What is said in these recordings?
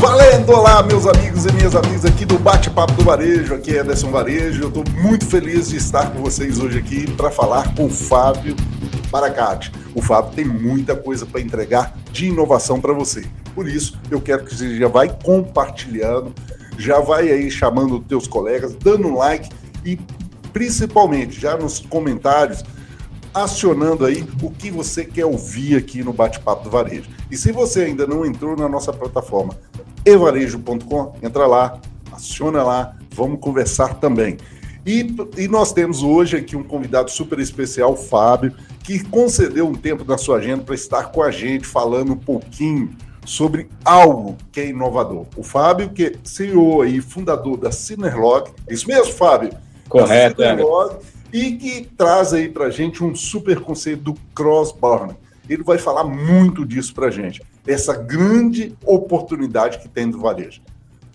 Valendo! Olá, meus amigos e minhas amigas aqui do Bate-Papo do Varejo. Aqui é Ederson Varejo. Eu estou muito feliz de estar com vocês hoje aqui para falar com o Fábio Baracate. O Fábio tem muita coisa para entregar de inovação para você. Por isso, eu quero que você já vai compartilhando, já vai aí chamando os teus colegas, dando um like e principalmente já nos comentários acionando aí o que você quer ouvir aqui no Bate-Papo do Varejo. E se você ainda não entrou na nossa plataforma evarejo.com, entra lá, aciona lá, vamos conversar também. E, e, nós temos hoje aqui um convidado super especial, Fábio, que concedeu um tempo da sua agenda para estar com a gente falando um pouquinho sobre algo que é inovador. O Fábio, que é CEO e fundador da Cinerlog, isso mesmo, Fábio? Correto, é. E que traz aí para a gente um super conceito do cross-border. Ele vai falar muito disso para a gente essa grande oportunidade que tem do varejo.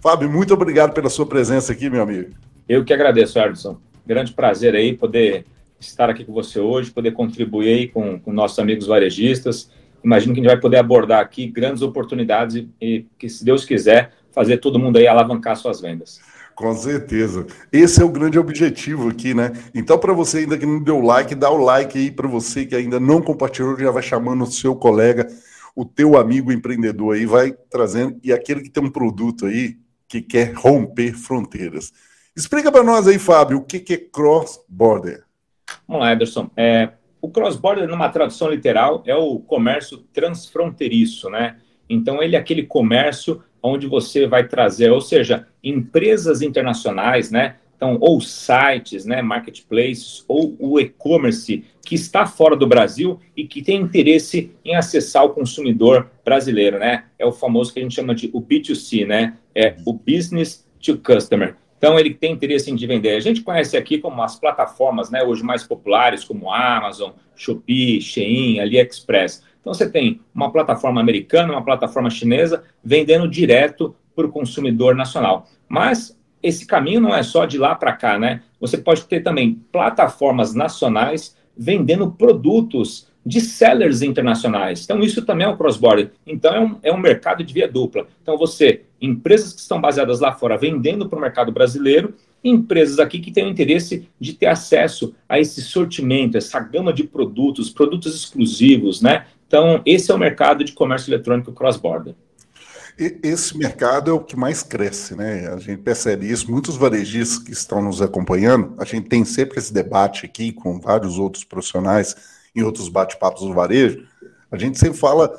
Fábio, muito obrigado pela sua presença aqui, meu amigo. Eu que agradeço, Ardson. Grande prazer aí poder estar aqui com você hoje, poder contribuir aí com, com nossos amigos varejistas. Imagino que a gente vai poder abordar aqui grandes oportunidades e, e que, se Deus quiser, fazer todo mundo aí alavancar suas vendas. Com certeza. Esse é o grande objetivo aqui, né? Então, para você ainda que não deu like, dá o like aí para você que ainda não compartilhou, já vai chamando o seu colega o teu amigo empreendedor aí vai trazendo, e aquele que tem um produto aí que quer romper fronteiras. Explica para nós aí, Fábio, o que, que é cross-border? Vamos lá, Ederson. É, o cross-border, numa tradução literal, é o comércio transfronteiriço, né? Então, ele é aquele comércio onde você vai trazer, ou seja, empresas internacionais, né? Então, ou sites, né, marketplaces, ou o e-commerce que está fora do Brasil e que tem interesse em acessar o consumidor brasileiro, né? É o famoso que a gente chama de o B2C, né? É o business to customer. Então, ele tem interesse em vender. A gente conhece aqui como as plataformas, né, hoje mais populares, como Amazon, Shopee, Shein, AliExpress. Então, você tem uma plataforma americana, uma plataforma chinesa, vendendo direto para o consumidor nacional. Mas esse caminho não é só de lá para cá, né? Você pode ter também plataformas nacionais vendendo produtos de sellers internacionais. Então, isso também é um cross-border. Então, é um, é um mercado de via dupla. Então, você, empresas que estão baseadas lá fora vendendo para o mercado brasileiro, empresas aqui que têm o interesse de ter acesso a esse sortimento, essa gama de produtos, produtos exclusivos, né? Então, esse é o mercado de comércio eletrônico cross-border. Esse mercado é o que mais cresce, né? A gente percebe isso. Muitos varejistas que estão nos acompanhando, a gente tem sempre esse debate aqui com vários outros profissionais em outros bate-papos do varejo. A gente sempre fala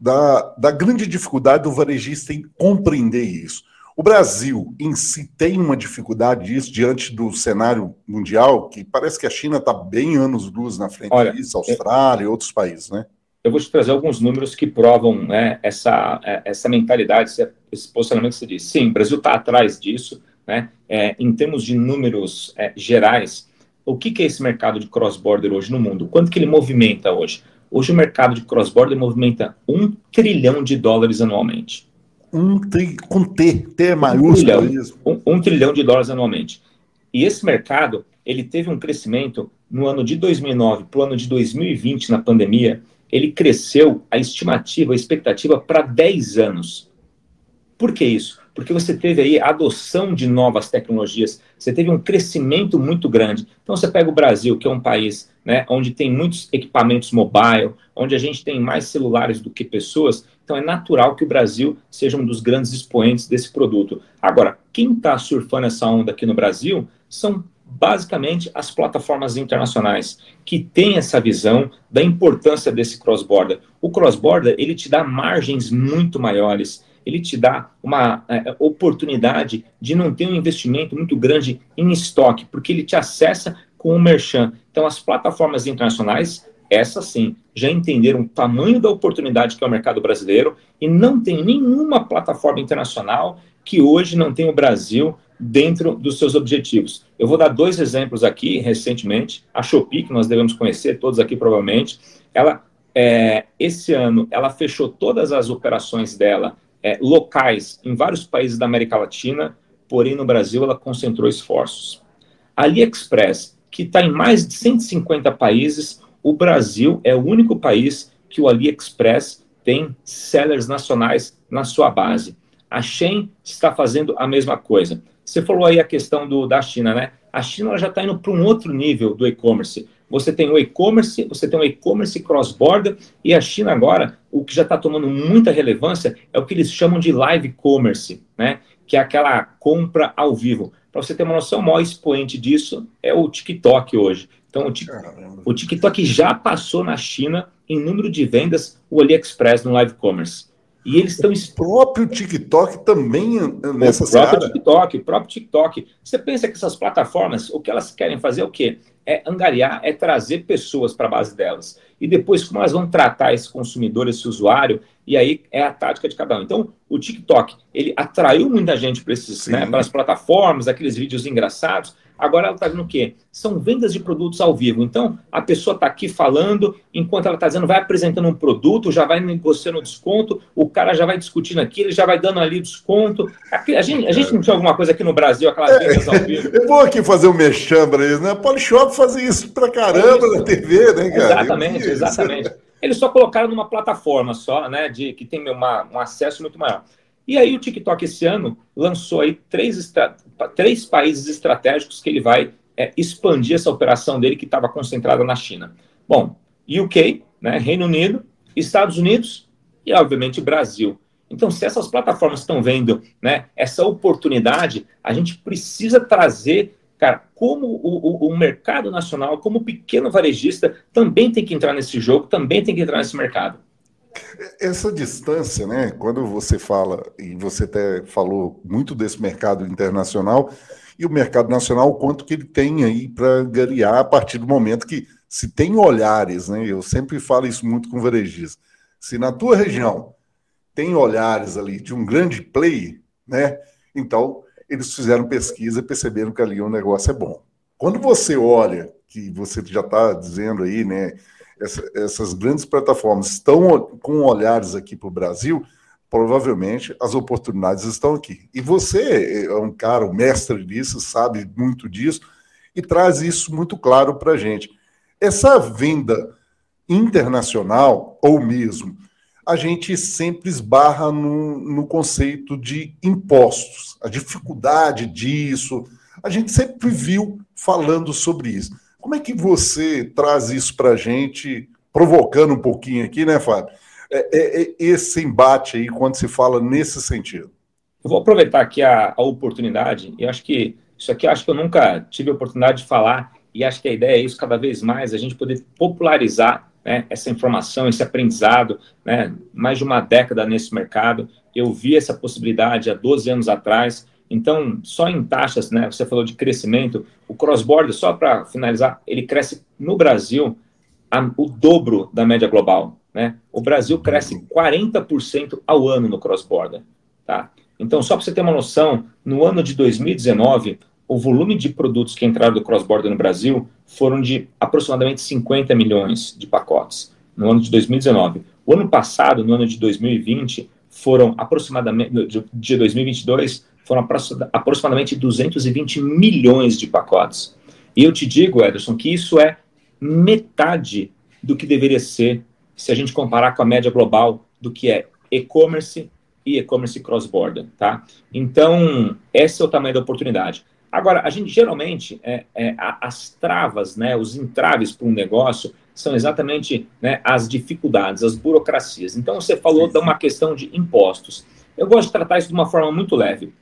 da, da grande dificuldade do varejista em compreender isso. O Brasil em si tem uma dificuldade disso diante do cenário mundial, que parece que a China está bem anos-luz na frente Olha, disso, Austrália e outros países, né? Eu vou te trazer alguns números que provam né, essa, é, essa mentalidade, esse posicionamento que você disse. Sim, o Brasil está atrás disso, né? É, em termos de números é, gerais, o que, que, é esse mercado de cross-border hoje no mundo? Quanto que ele movimenta hoje? Hoje o mercado de cross-border movimenta um trilhão de dólares anualmente. Um tri, com T, T maiúsculo. Um trilhão, um, um trilhão de dólares anualmente. E esse mercado, ele teve um crescimento no ano de 2009 para o ano de 2020, na pandemia, ele cresceu a estimativa, a expectativa para 10 anos. Por que isso? Porque você teve aí a adoção de novas tecnologias, você teve um crescimento muito grande. Então você pega o Brasil, que é um país né, onde tem muitos equipamentos mobile, onde a gente tem mais celulares do que pessoas, então é natural que o Brasil seja um dos grandes expoentes desse produto. Agora, quem está surfando essa onda aqui no Brasil são basicamente as plataformas internacionais que têm essa visão da importância desse cross-border. O cross-border ele te dá margens muito maiores, ele te dá uma é, oportunidade de não ter um investimento muito grande em estoque, porque ele te acessa com o merchan. Então, as plataformas internacionais, essas sim, já entenderam o tamanho da oportunidade que é o mercado brasileiro e não tem nenhuma plataforma internacional que hoje não tem o Brasil dentro dos seus objetivos. Eu vou dar dois exemplos aqui recentemente. A Shopee, que nós devemos conhecer, todos aqui provavelmente, ela, é, esse ano, ela fechou todas as operações dela é, locais em vários países da América Latina, porém no Brasil ela concentrou esforços. AliExpress, que está em mais de 150 países, o Brasil é o único país que o AliExpress tem sellers nacionais na sua base. A Shein está fazendo a mesma coisa. Você falou aí a questão do, da China, né? A China já está indo para um outro nível do e-commerce. Você tem o e-commerce, você tem o e-commerce cross-border, e a China agora, o que já está tomando muita relevância é o que eles chamam de live commerce, né? Que é aquela compra ao vivo. Para você ter uma noção, o maior expoente disso é o TikTok hoje. Então, o, o TikTok já passou na China em número de vendas o AliExpress no live commerce. E eles estão. O próprio TikTok também nessa O próprio seara. TikTok, o próprio TikTok. Você pensa que essas plataformas, o que elas querem fazer é o quê? É angariar, é trazer pessoas para a base delas. E depois, como elas vão tratar esse consumidor, esse usuário, e aí é a tática de cada um. Então, o TikTok, ele atraiu muita gente para né, as plataformas, aqueles vídeos engraçados, Agora ela está vendo o quê? São vendas de produtos ao vivo. Então, a pessoa está aqui falando, enquanto ela está dizendo, vai apresentando um produto, já vai negociando desconto, o cara já vai discutindo aqui, ele já vai dando ali desconto. A gente, a gente não tinha alguma coisa aqui no Brasil, aquelas vendas ao vivo. Eu vou aqui fazer um mexão para eles, né? Polishop fazia isso pra caramba é na TV, né, cara? Exatamente, exatamente. Eles só colocaram numa plataforma só, né, de, que tem uma, um acesso muito maior. E aí o TikTok esse ano lançou aí três, três países estratégicos que ele vai é, expandir essa operação dele que estava concentrada na China. Bom, UK, né, Reino Unido, Estados Unidos e, obviamente, Brasil. Então, se essas plataformas estão vendo né, essa oportunidade, a gente precisa trazer, cara, como o, o, o mercado nacional, como o pequeno varejista, também tem que entrar nesse jogo, também tem que entrar nesse mercado. Essa distância, né? Quando você fala, e você até falou muito desse mercado internacional, e o mercado nacional, o quanto que ele tem aí para garear a partir do momento que se tem olhares, né? Eu sempre falo isso muito com varejistas. Se na tua região tem olhares ali de um grande play, né? Então, eles fizeram pesquisa e perceberam que ali o negócio é bom. Quando você olha, que você já está dizendo aí, né? Essa, essas grandes plataformas estão com olhares aqui para o Brasil, provavelmente as oportunidades estão aqui. E você é um cara, um mestre disso, sabe muito disso, e traz isso muito claro para a gente. Essa venda internacional, ou mesmo, a gente sempre esbarra no, no conceito de impostos, a dificuldade disso. A gente sempre viu falando sobre isso. Como é que você traz isso para a gente, provocando um pouquinho aqui, né, Fábio? É, é, é, esse embate aí, quando se fala nesse sentido. Eu vou aproveitar aqui a, a oportunidade, e acho que isso aqui acho que eu nunca tive a oportunidade de falar, e acho que a ideia é isso, cada vez mais, a gente poder popularizar né, essa informação, esse aprendizado, né, mais de uma década nesse mercado. Eu vi essa possibilidade há 12 anos atrás, então, só em taxas, né, você falou de crescimento, o cross-border, só para finalizar, ele cresce no Brasil a, o dobro da média global. Né? O Brasil cresce 40% ao ano no cross-border. Tá? Então, só para você ter uma noção, no ano de 2019, o volume de produtos que entraram do cross-border no Brasil foram de aproximadamente 50 milhões de pacotes, no ano de 2019. O ano passado, no ano de 2020, foram aproximadamente, de 2022, foram aproximadamente 220 milhões de pacotes. E eu te digo, Ederson, que isso é metade do que deveria ser se a gente comparar com a média global do que é e-commerce e e-commerce cross-border, tá? Então, esse é o tamanho da oportunidade. Agora, a gente geralmente, é, é, as travas, né, os entraves para um negócio são exatamente né, as dificuldades, as burocracias. Então, você falou de uma questão de impostos. Eu gosto de tratar isso de uma forma muito leve.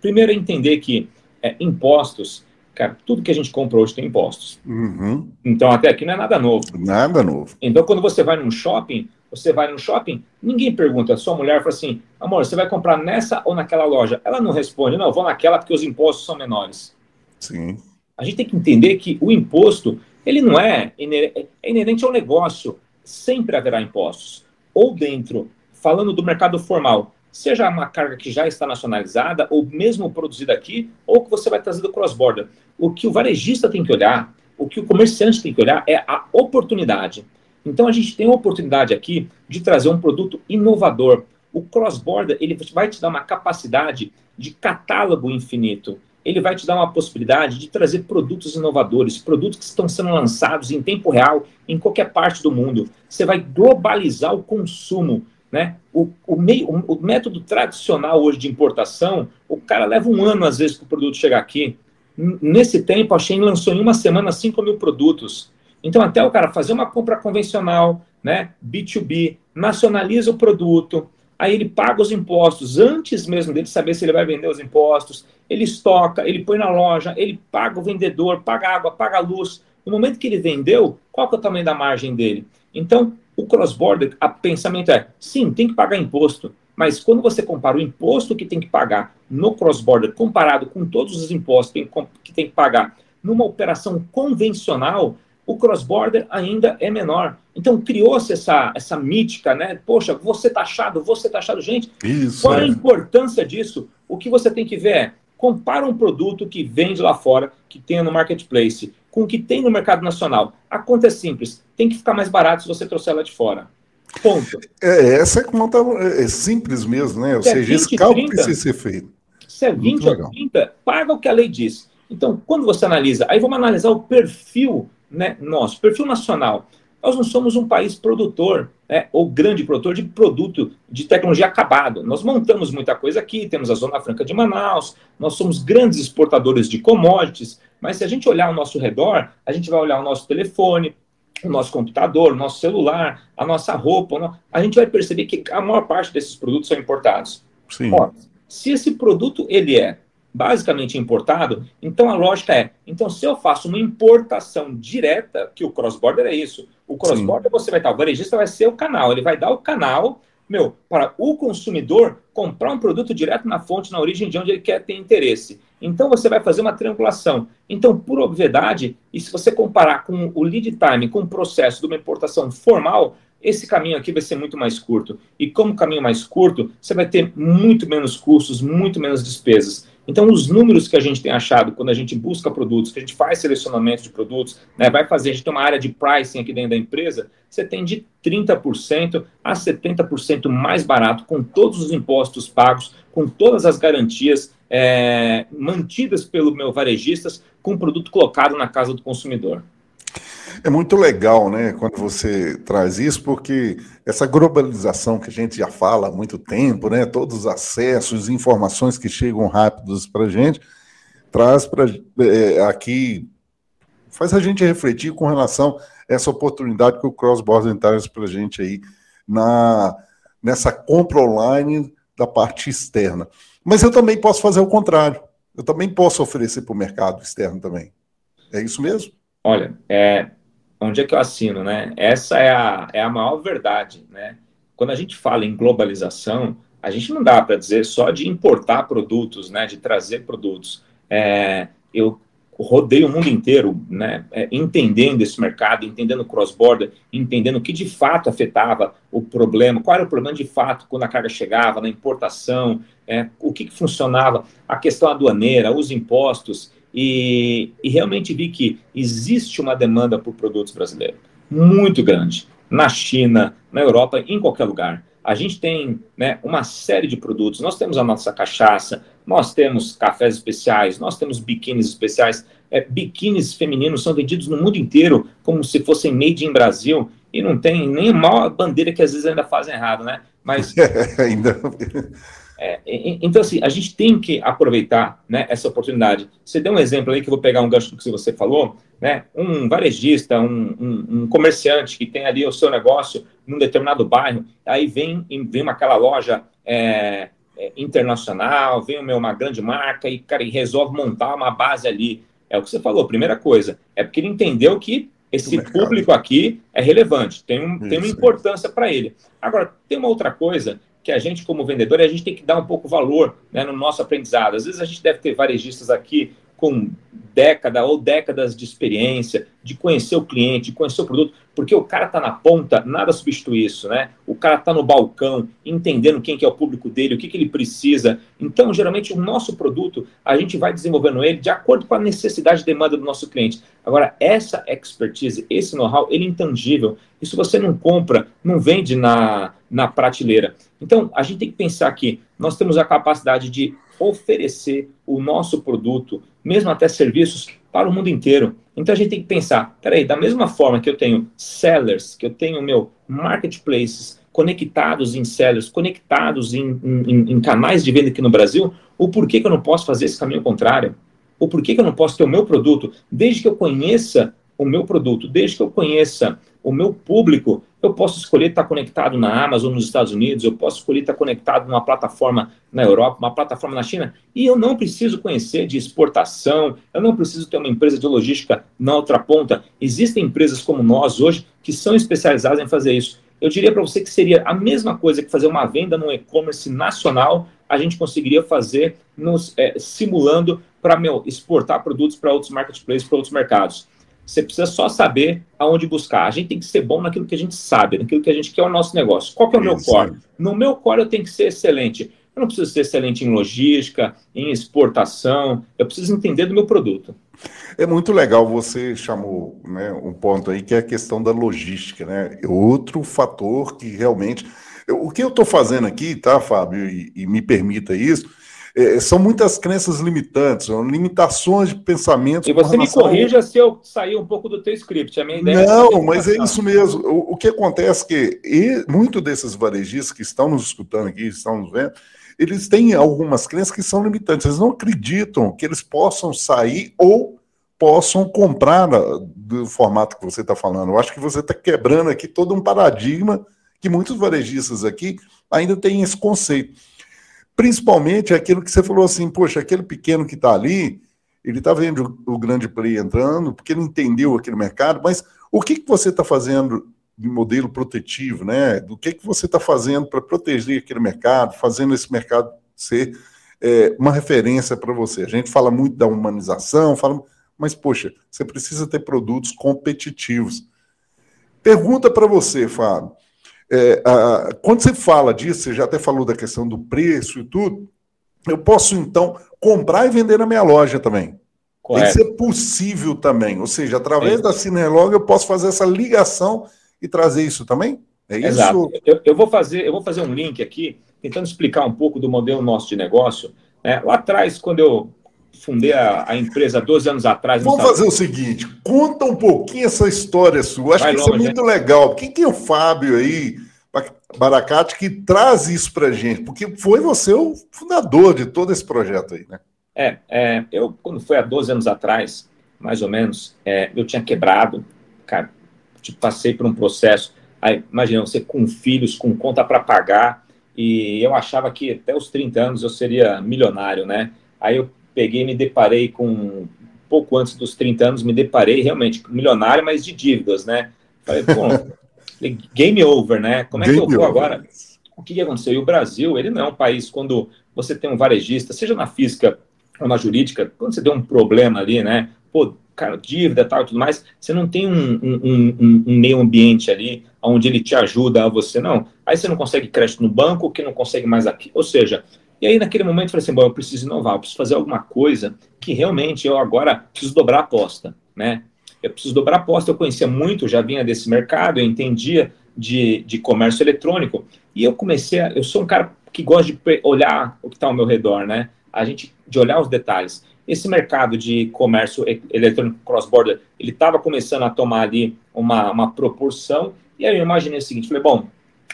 Primeiro é entender que é, impostos, cara, tudo que a gente compra hoje tem impostos. Uhum. Então, até aqui não é nada novo. Nada novo. Então, quando você vai num shopping, você vai no shopping, ninguém pergunta, a sua mulher fala assim, amor, você vai comprar nessa ou naquela loja? Ela não responde, não, vou naquela porque os impostos são menores. Sim. A gente tem que entender que o imposto, ele não é, é inerente ao negócio. Sempre haverá impostos. Ou dentro, falando do mercado formal, seja uma carga que já está nacionalizada, ou mesmo produzida aqui, ou que você vai trazer do cross-border. O que o varejista tem que olhar, o que o comerciante tem que olhar é a oportunidade. Então a gente tem a oportunidade aqui de trazer um produto inovador. O cross-border ele vai te dar uma capacidade de catálogo infinito. Ele vai te dar uma possibilidade de trazer produtos inovadores, produtos que estão sendo lançados em tempo real em qualquer parte do mundo. Você vai globalizar o consumo Né? O, o, meio, o, o método tradicional hoje de importação, o cara leva um ano, às vezes, para o produto chegar aqui. Nesse tempo, a Shein lançou em uma semana 5 mil produtos. Então, até o cara fazer uma compra convencional, né, B2B, nacionaliza o produto, aí ele paga os impostos antes mesmo dele saber se ele vai vender os impostos, ele estoca, ele põe na loja, ele paga o vendedor, paga água, paga luz. No momento que ele vendeu, qual que é o tamanho da margem dele? Então, o cross-border, o pensamento é, sim, tem que pagar imposto, mas quando você compara o imposto que tem que pagar no cross-border comparado com todos os impostos que tem que pagar numa operação convencional, o cross-border ainda é menor. Então criou-se essa, essa mítica, né? Poxa, você taxado, você taxado. Gente, Isso, qual é. a importância disso? O que você tem que ver é, compara um produto que vende lá fora, que tem no marketplace, com o que tem no mercado nacional. A conta é simples, tem que ficar mais barato se você trouxer ela de fora. Ponto. É, essa conta é, é simples mesmo, né? Ou se é seja, 20, esse cálculo 30, precisa ser feito. Se é 20 ou 30, paga o que a lei diz. Então, quando você analisa, aí vamos analisar o perfil né, nosso, perfil nacional. Nós não somos um país produtor, né, ou grande produtor de produto de tecnologia acabado. Nós montamos muita coisa aqui, temos a Zona Franca de Manaus, nós somos grandes exportadores de commodities, mas se a gente olhar ao nosso redor, a gente vai olhar o nosso telefone, o nosso computador, o nosso celular, a nossa roupa, a gente vai perceber que a maior parte desses produtos são importados. Sim. Ó, se esse produto ele é basicamente importado, então a lógica é, então se eu faço uma importação direta, que o cross-border é isso, o cross-border você vai estar, o varejista vai ser o canal, ele vai dar o canal, meu, para o consumidor comprar um produto direto na fonte, na origem de onde ele quer ter interesse. Então você vai fazer uma triangulação. Então, por obviedade, e se você comparar com o lead time, com o processo de uma importação formal, esse caminho aqui vai ser muito mais curto. E como caminho mais curto, você vai ter muito menos custos, muito menos despesas. Então, os números que a gente tem achado quando a gente busca produtos, que a gente faz selecionamento de produtos, né, vai fazer, a gente tem uma área de pricing aqui dentro da empresa, você tem de 30% a 70% mais barato, com todos os impostos pagos, com todas as garantias é, mantidas pelo meu varejistas, com o produto colocado na casa do consumidor. É muito legal, né, quando você traz isso, porque essa globalização que a gente já fala há muito tempo, né, todos os acessos, informações que chegam rápidos para a gente, traz para é, aqui, faz a gente refletir com relação a essa oportunidade que o cross-border traz para a gente aí na, nessa compra online da parte externa. Mas eu também posso fazer o contrário. Eu também posso oferecer para o mercado externo também. É isso mesmo? Olha, é, onde é que eu assino, né? Essa é a, é a maior verdade, né? Quando a gente fala em globalização, a gente não dá para dizer só de importar produtos, né? De trazer produtos. É, eu rodei o mundo inteiro, né? É, entendendo esse mercado, entendendo cross-border, entendendo o que de fato afetava o problema, qual era o problema de fato quando a carga chegava, na importação, é, o que, que funcionava, a questão aduaneira, os impostos. E, e realmente vi que existe uma demanda por produtos brasileiros muito grande na China, na Europa, em qualquer lugar. A gente tem né, uma série de produtos. Nós temos a nossa cachaça, nós temos cafés especiais, nós temos biquínis especiais. É, biquínis femininos são vendidos no mundo inteiro como se fossem made in Brasil e não tem nem a maior bandeira que às vezes ainda fazem errado, né? Mas ainda é, então, assim, a gente tem que aproveitar né, essa oportunidade. Você deu um exemplo aí que eu vou pegar um gancho do que você falou, né? Um varejista, um, um, um, comerciante que tem ali o seu negócio num determinado bairro, aí vem, vem aquela loja é, é, internacional, vem uma, uma grande marca e, cara, e resolve montar uma base ali. É o que você falou, primeira coisa, é porque ele entendeu que esse público aqui é relevante, tem, um, tem uma importância para ele. Agora, tem uma outra coisa que a gente, como vendedor, a gente tem que dar um pouco valor né, no nosso aprendizado. Às vezes a gente deve ter varejistas aqui com década ou décadas de experiência, de conhecer o cliente, de conhecer o produto, porque o cara está na ponta, nada substitui isso, né? O cara está no balcão, entendendo quem que é o público dele, o que, que ele precisa. Então, geralmente, o nosso produto, a gente vai desenvolvendo ele de acordo com a necessidade e demanda do nosso cliente. Agora, essa expertise, esse know-how, ele é intangível. Isso você não compra, não vende na, na prateleira. Então, a gente tem que pensar que nós temos a capacidade de oferecer o nosso produto, mesmo até serviços, para o mundo inteiro. Então a gente tem que pensar, peraí, da mesma forma que eu tenho sellers, que eu tenho meu marketplaces conectados em sellers, conectados em, em, em, canais de venda aqui no Brasil, o porquê que eu não posso fazer esse caminho contrário? O porquê que eu não posso ter o meu produto? Desde que eu conheça o meu produto, desde que eu conheça o meu público, eu posso escolher estar conectado na Amazon nos Estados Unidos, eu posso escolher estar conectado numa plataforma na Europa, uma plataforma na China, e eu não preciso conhecer de exportação, eu não preciso ter uma empresa de logística na outra ponta. Existem empresas como nós hoje que são especializadas em fazer isso. Eu diria para você que seria a mesma coisa que fazer uma venda no e-commerce nacional, a gente conseguiria fazer nos, é, simulando para exportar produtos para outros marketplaces, para outros mercados. Você precisa só saber aonde buscar. A gente tem que ser bom naquilo que a gente sabe, naquilo que a gente quer o nosso negócio. Qual que é o meu core? No meu core eu tenho que ser excelente. Eu não preciso ser excelente em logística, em exportação. Eu preciso entender do meu produto. É muito legal, você chamou né, um ponto aí que é a questão da logística, né? Outro fator que realmente. O que eu estou fazendo aqui, tá, Fábio, e, e me permita isso, é, são muitas crenças limitantes, são limitações de pensamento. E você me corrija se eu sair um pouco do teu script, a minha ideia é Não, é mas é isso mesmo. O, o que acontece é que e, muito desses varejistas que estão nos escutando aqui, estão nos vendo, eles têm algumas crenças que são limitantes. Eles não acreditam que eles possam sair ou possam comprar do formato que você está falando. Eu acho que você está quebrando aqui todo um paradigma que muitos varejistas aqui ainda têm esse conceito. Principalmente aquilo que você falou assim, poxa, aquele pequeno que está ali, ele está vendo o grande play entrando, porque ele entendeu aquele mercado, mas o que, que você está fazendo de modelo protetivo, né? Do que, que você está fazendo para proteger aquele mercado, fazendo esse mercado ser é, uma referência para você. A gente fala muito da humanização, fala, mas poxa, você precisa ter produtos competitivos. Pergunta para você, Fábio. É, a, quando você fala disso, você já até falou da questão do preço e tudo, eu posso então comprar e vender na minha loja também. Correto. Que ser possível também. Ou seja, através é. da Cinelog eu posso fazer essa ligação e trazer isso também? É isso? Exato. Eu, eu, vou fazer, eu vou fazer um link aqui, tentando explicar um pouco do modelo nosso de negócio. É, lá atrás, quando eu fundei a, a, empresa 12 anos atrás. Vamos fazer o seguinte: conta um pouquinho essa história sua. Acho Vai que longe, isso é muito hein? legal. Quem que é o Fábio aí, Baracate, que traz isso para gente? Porque foi você o fundador de todo esse projeto aí, né? É, é eu, quando foi há 12 anos atrás, mais ou menos, é, eu tinha quebrado, cara, tipo, passei por um processo. Aí, imagina, você com filhos, com conta para pagar, e eu achava que até os 30 anos eu seria milionário, né? Aí eu peguei me deparei com, pouco antes dos 30 anos, me deparei realmente milionário, mas de dívidas, né? Falei, pô, game over, né? Como é game que eu vou over. agora? O que, que aconteceu? E o Brasil, ele não é um país, quando você tem um varejista, seja na física ou na jurídica, quando você tem um problema ali, né? Pô, cara, dívida tal e tudo mais, você não tem um, um, um, um, meio ambiente ali onde ele te ajuda a você, não. Aí você não consegue crédito no banco, que não consegue mais aqui. Ou seja, e aí, naquele momento, eu falei assim: bom, eu preciso inovar, eu preciso fazer alguma coisa que realmente eu agora preciso dobrar a aposta, né? Eu preciso dobrar a aposta. Eu conhecia muito, já vinha desse mercado, eu entendia de, de comércio eletrônico. E eu comecei a. Eu sou um cara que gosta de olhar o que está ao meu redor, né? A gente, de olhar os detalhes. Esse mercado de comércio eletrônico cross-border, ele estava começando a tomar ali uma, uma proporção. E aí eu imaginei o seguinte: falei, bom,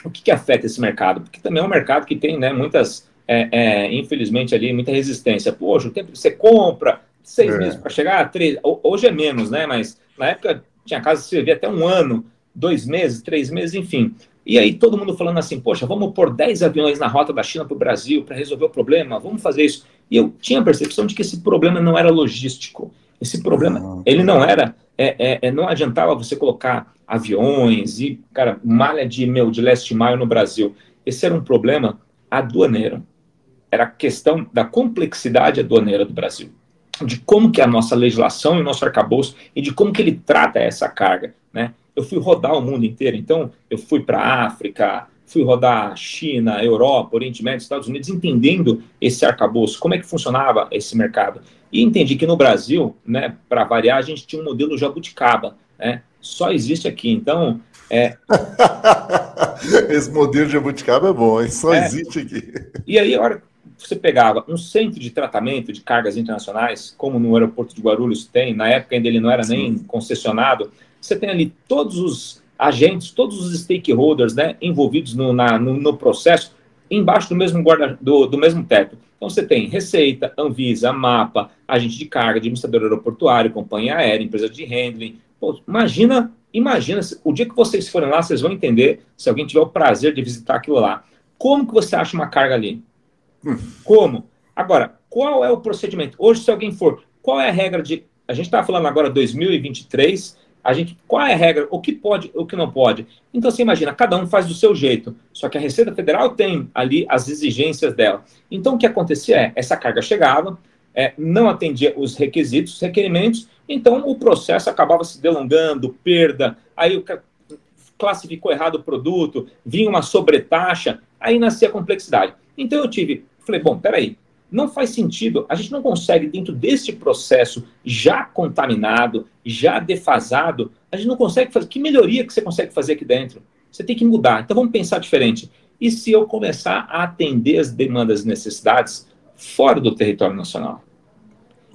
o que, que afeta esse mercado? Porque também é um mercado que tem né, muitas é, é, infelizmente, ali muita resistência. Poxa, o tempo que você compra, seis é. meses para chegar, três. Hoje é menos, né? Mas na época tinha casa que você via até um ano, dois meses, três meses, enfim. E aí todo mundo falando assim, poxa, vamos pôr 10 aviões na rota da China para o Brasil para resolver o problema, vamos fazer isso. E eu tinha a percepção de que esse problema não era logístico. Esse problema, uhum. ele não era, é, é, é, não adiantava você colocar aviões e, cara, malha de, meu, de leste maio no Brasil. Esse era um problema aduaneiro era a questão da complexidade aduaneira do Brasil, de como que a nossa legislação e o nosso arcabouço e de como que ele trata essa carga, né? Eu fui rodar o mundo inteiro, então eu fui para a África, fui rodar China, Europa, Oriente Médio, Estados Unidos, entendendo esse arcabouço, como é que funcionava esse mercado. E entendi que no Brasil, né, para variar, a gente tinha um modelo jabuticaba, né? Só existe aqui. Então, é... esse modelo jabuticaba é bom, hein? só é... existe aqui. E aí, a hora você pegava um centro de tratamento de cargas internacionais, como no aeroporto de Guarulhos tem, na época ainda ele não era Sim. nem concessionado, você tem ali todos os agentes, todos os stakeholders né, envolvidos no, na, no, no processo, embaixo do mesmo guarda do, do mesmo teto. Então você tem Receita, Anvisa, Mapa, agente de carga, administrador aeroportuário, companhia aérea, empresa de handling. Pô, imagina, imagina, o dia que vocês forem lá, vocês vão entender, se alguém tiver o prazer de visitar aquilo lá. Como que você acha uma carga ali? Como? Agora, qual é o procedimento? Hoje, se alguém for, qual é a regra de. A gente está falando agora 2023, a gente, qual é a regra? O que pode, o que não pode? Então você imagina, cada um faz do seu jeito. Só que a Receita Federal tem ali as exigências dela. Então o que acontecia é, essa carga chegava, é, não atendia os requisitos, os requerimentos, então o processo acabava se delongando, perda, aí o classificou errado o produto, vinha uma sobretaxa, aí nascia a complexidade. Então eu tive, falei, bom, peraí, não faz sentido, a gente não consegue, dentro deste processo já contaminado, já defasado, a gente não consegue fazer. Que melhoria que você consegue fazer aqui dentro? Você tem que mudar. Então vamos pensar diferente. E se eu começar a atender as demandas e necessidades fora do território nacional?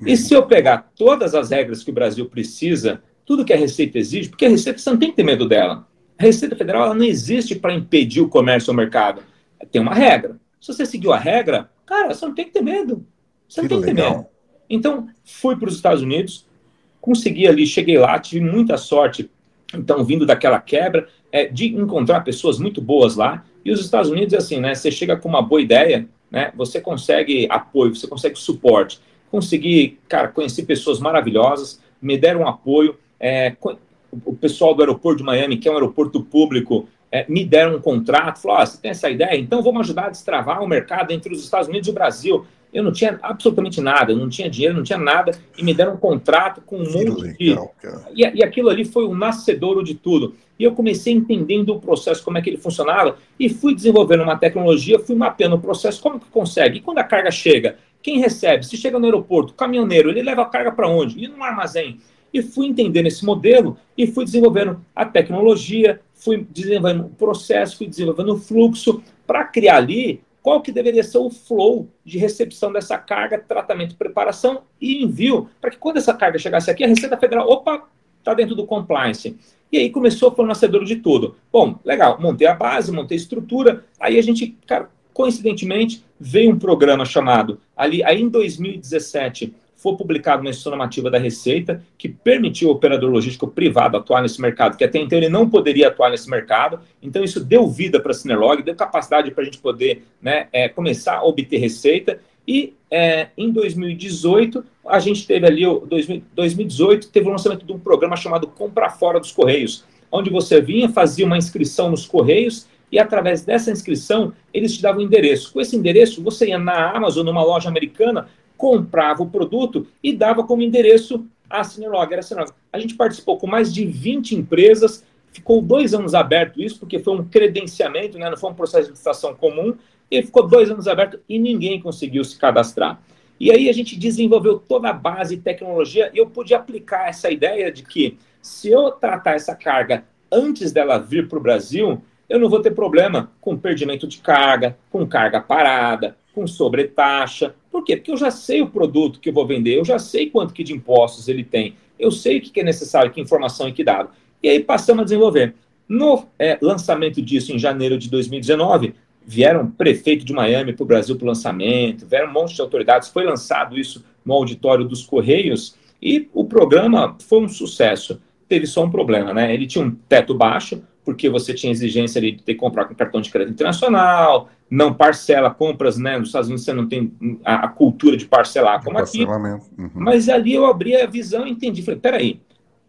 E se eu pegar todas as regras que o Brasil precisa, tudo que a Receita exige, porque a Receita você não tem que ter medo dela. A Receita Federal não existe para impedir o comércio ao mercado. Tem uma regra. Se você seguiu a regra, Cara, você não tem que ter medo. Você que não tem que ter medo. Então, fui para os Estados Unidos, consegui ali, cheguei lá, tive muita sorte, então, vindo daquela quebra, é, de encontrar pessoas muito boas lá. E os Estados Unidos, é assim, né? Você chega com uma boa ideia, né? Você consegue apoio, você consegue suporte. Consegui, cara, conheci pessoas maravilhosas, me deram apoio. É, o pessoal do aeroporto de Miami, que é um aeroporto público, é, me deram um contrato, falou, oh, você tem essa ideia? Então vamos ajudar a destravar o mercado entre os Estados Unidos e o Brasil. Eu não tinha absolutamente nada, não tinha dinheiro, não tinha nada, e me deram um contrato com um que monte legal, de... E, e aquilo ali foi o nascedouro de tudo. E eu comecei entendendo o processo, como é que ele funcionava, e fui desenvolvendo uma tecnologia, fui mapeando o processo, como que consegue. E quando a carga chega, quem recebe? Se chega no aeroporto, o caminhoneiro, ele leva a carga para onde? E no armazém? E fui entendendo esse modelo e fui desenvolvendo a tecnologia, fui desenvolvendo o processo, fui desenvolvendo o fluxo para criar ali qual que deveria ser o flow de recepção dessa carga, tratamento, preparação e envio, para que quando essa carga chegasse aqui, a Receita Federal, opa, está dentro do compliance. E aí começou a fornecedor de tudo. Bom, legal, montei a base, montei a estrutura, aí a gente, cara, coincidentemente, veio um programa chamado, ali, aí em 2017, foi publicado uma instrução normativa da Receita que permitiu ao operador logístico privado atuar nesse mercado, que até então ele não poderia atuar nesse mercado. Então, isso deu vida para a Cinerlog, deu capacidade para a gente poder né, é, começar a obter receita. E é, em 2018, a gente teve ali, 2018, teve o lançamento de um programa chamado Compra Fora dos Correios, onde você vinha, fazia uma inscrição nos Correios e através dessa inscrição eles te davam um endereço. Com esse endereço, você ia na Amazon, numa loja americana, comprava o produto e dava como endereço a Cinelog. Era Cinelog. A gente participou com mais de 20 empresas, ficou dois anos aberto isso, porque foi um credenciamento, né? não foi um processo de licitação comum, e ficou dois anos aberto e ninguém conseguiu se cadastrar. E aí a gente desenvolveu toda a base e tecnologia, e eu pude aplicar essa ideia de que se eu tratar essa carga antes dela vir para o Brasil, eu não vou ter problema com perdimento de carga, com carga parada, com sobretaxa. Por quê? Porque eu já sei o produto que eu vou vender, eu já sei quanto que de impostos ele tem, eu sei o que é necessário, que informação e que dado. E aí passamos a desenvolver. No é, lançamento disso em janeiro de 2019, vieram prefeito de Miami para o Brasil para o lançamento, vieram um monte de autoridades, foi lançado isso no auditório dos Correios e o programa foi um sucesso. Teve só um problema, né? Ele tinha um teto baixo, porque você tinha exigência de ter que comprar com cartão de crédito internacional, não parcela compras, né? Nos Estados Unidos você não tem a, a cultura de parcelar como aqui. Uhum. Mas ali eu abri a visão e entendi. Falei, peraí,